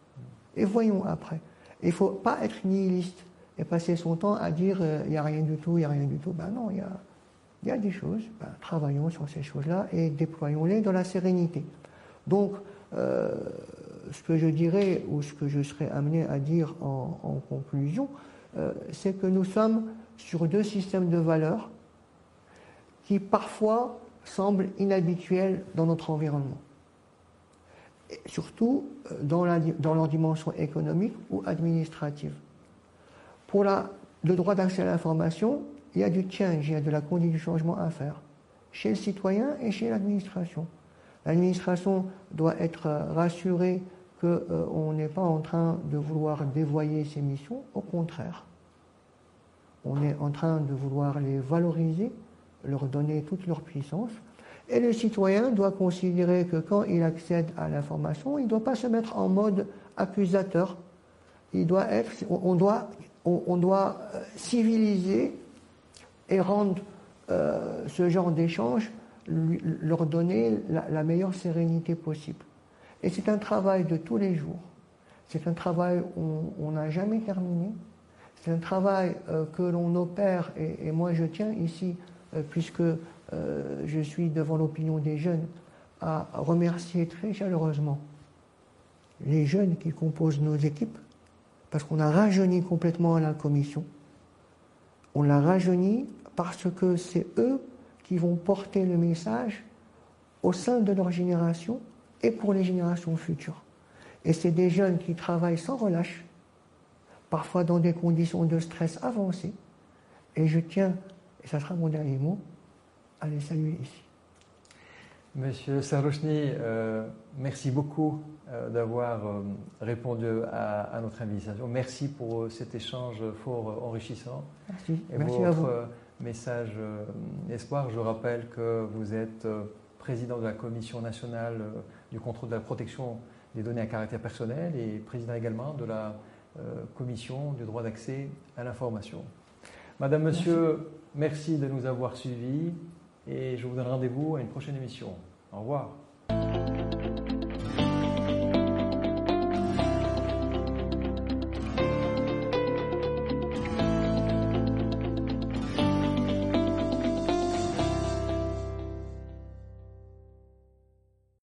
Et voyons après. Il ne faut pas être nihiliste et passer son temps à dire euh, il n'y a rien du tout, il n'y a rien du tout. Ben non, il y a, y a, des choses. Ben, travaillons sur ces choses-là et déployons-les dans la sérénité. Donc, euh, ce que je dirais ou ce que je serais amené à dire en, conclusion, euh, c'est que nous sommes sur deux systèmes de valeurs qui parfois semblent inhabituels dans notre environnement. Surtout dans, la, dans leur dimension économique ou administrative. Pour le droit d'accès à l'information, il y a du change, il y a de la conduite du changement à faire, chez le citoyen et chez l'administration. L'administration doit être rassurée qu'on euh, n'est pas en train de vouloir dévoyer ses missions, au contraire. On est en train de vouloir les valoriser, leur donner toute leur puissance. Et le citoyen doit considérer que quand il accède à l'information, il ne doit pas se mettre en mode accusateur. Il doit être, on doit on, doit euh, civiliser et rendre euh, ce genre d'échange, leur donner la, meilleure sérénité possible. Et c'est un travail de tous les jours. C'est un travail où on n'a jamais terminé. C'est un travail euh, que l'on opère, et, moi je tiens ici, puisque je suis devant l'opinion des jeunes, à remercier très chaleureusement les jeunes qui composent nos équipes, parce qu'on a rajeuni complètement la commission. On l'a rajeuni parce que c'est eux qui vont porter le message au sein de leur génération et pour les générations futures. Et c'est des jeunes qui travaillent sans relâche, parfois dans des conditions de stress avancées. Et je tiens, et ça sera mon dernier mot, à les saluer ici. Monsieur Sarouchny, euh, merci beaucoup euh, d'avoir euh, répondu à, notre invitation. Merci pour cet échange fort enrichissant. Merci. Et merci votre à vous. message espoir, je rappelle que vous êtes président de la Commission nationale du contrôle de la protection des données à caractère personnel et président également de la Commission du droit d'accès à l'information. Madame, Monsieur, merci de nous avoir suivis et je vous donne rendez-vous à une prochaine émission. Au revoir.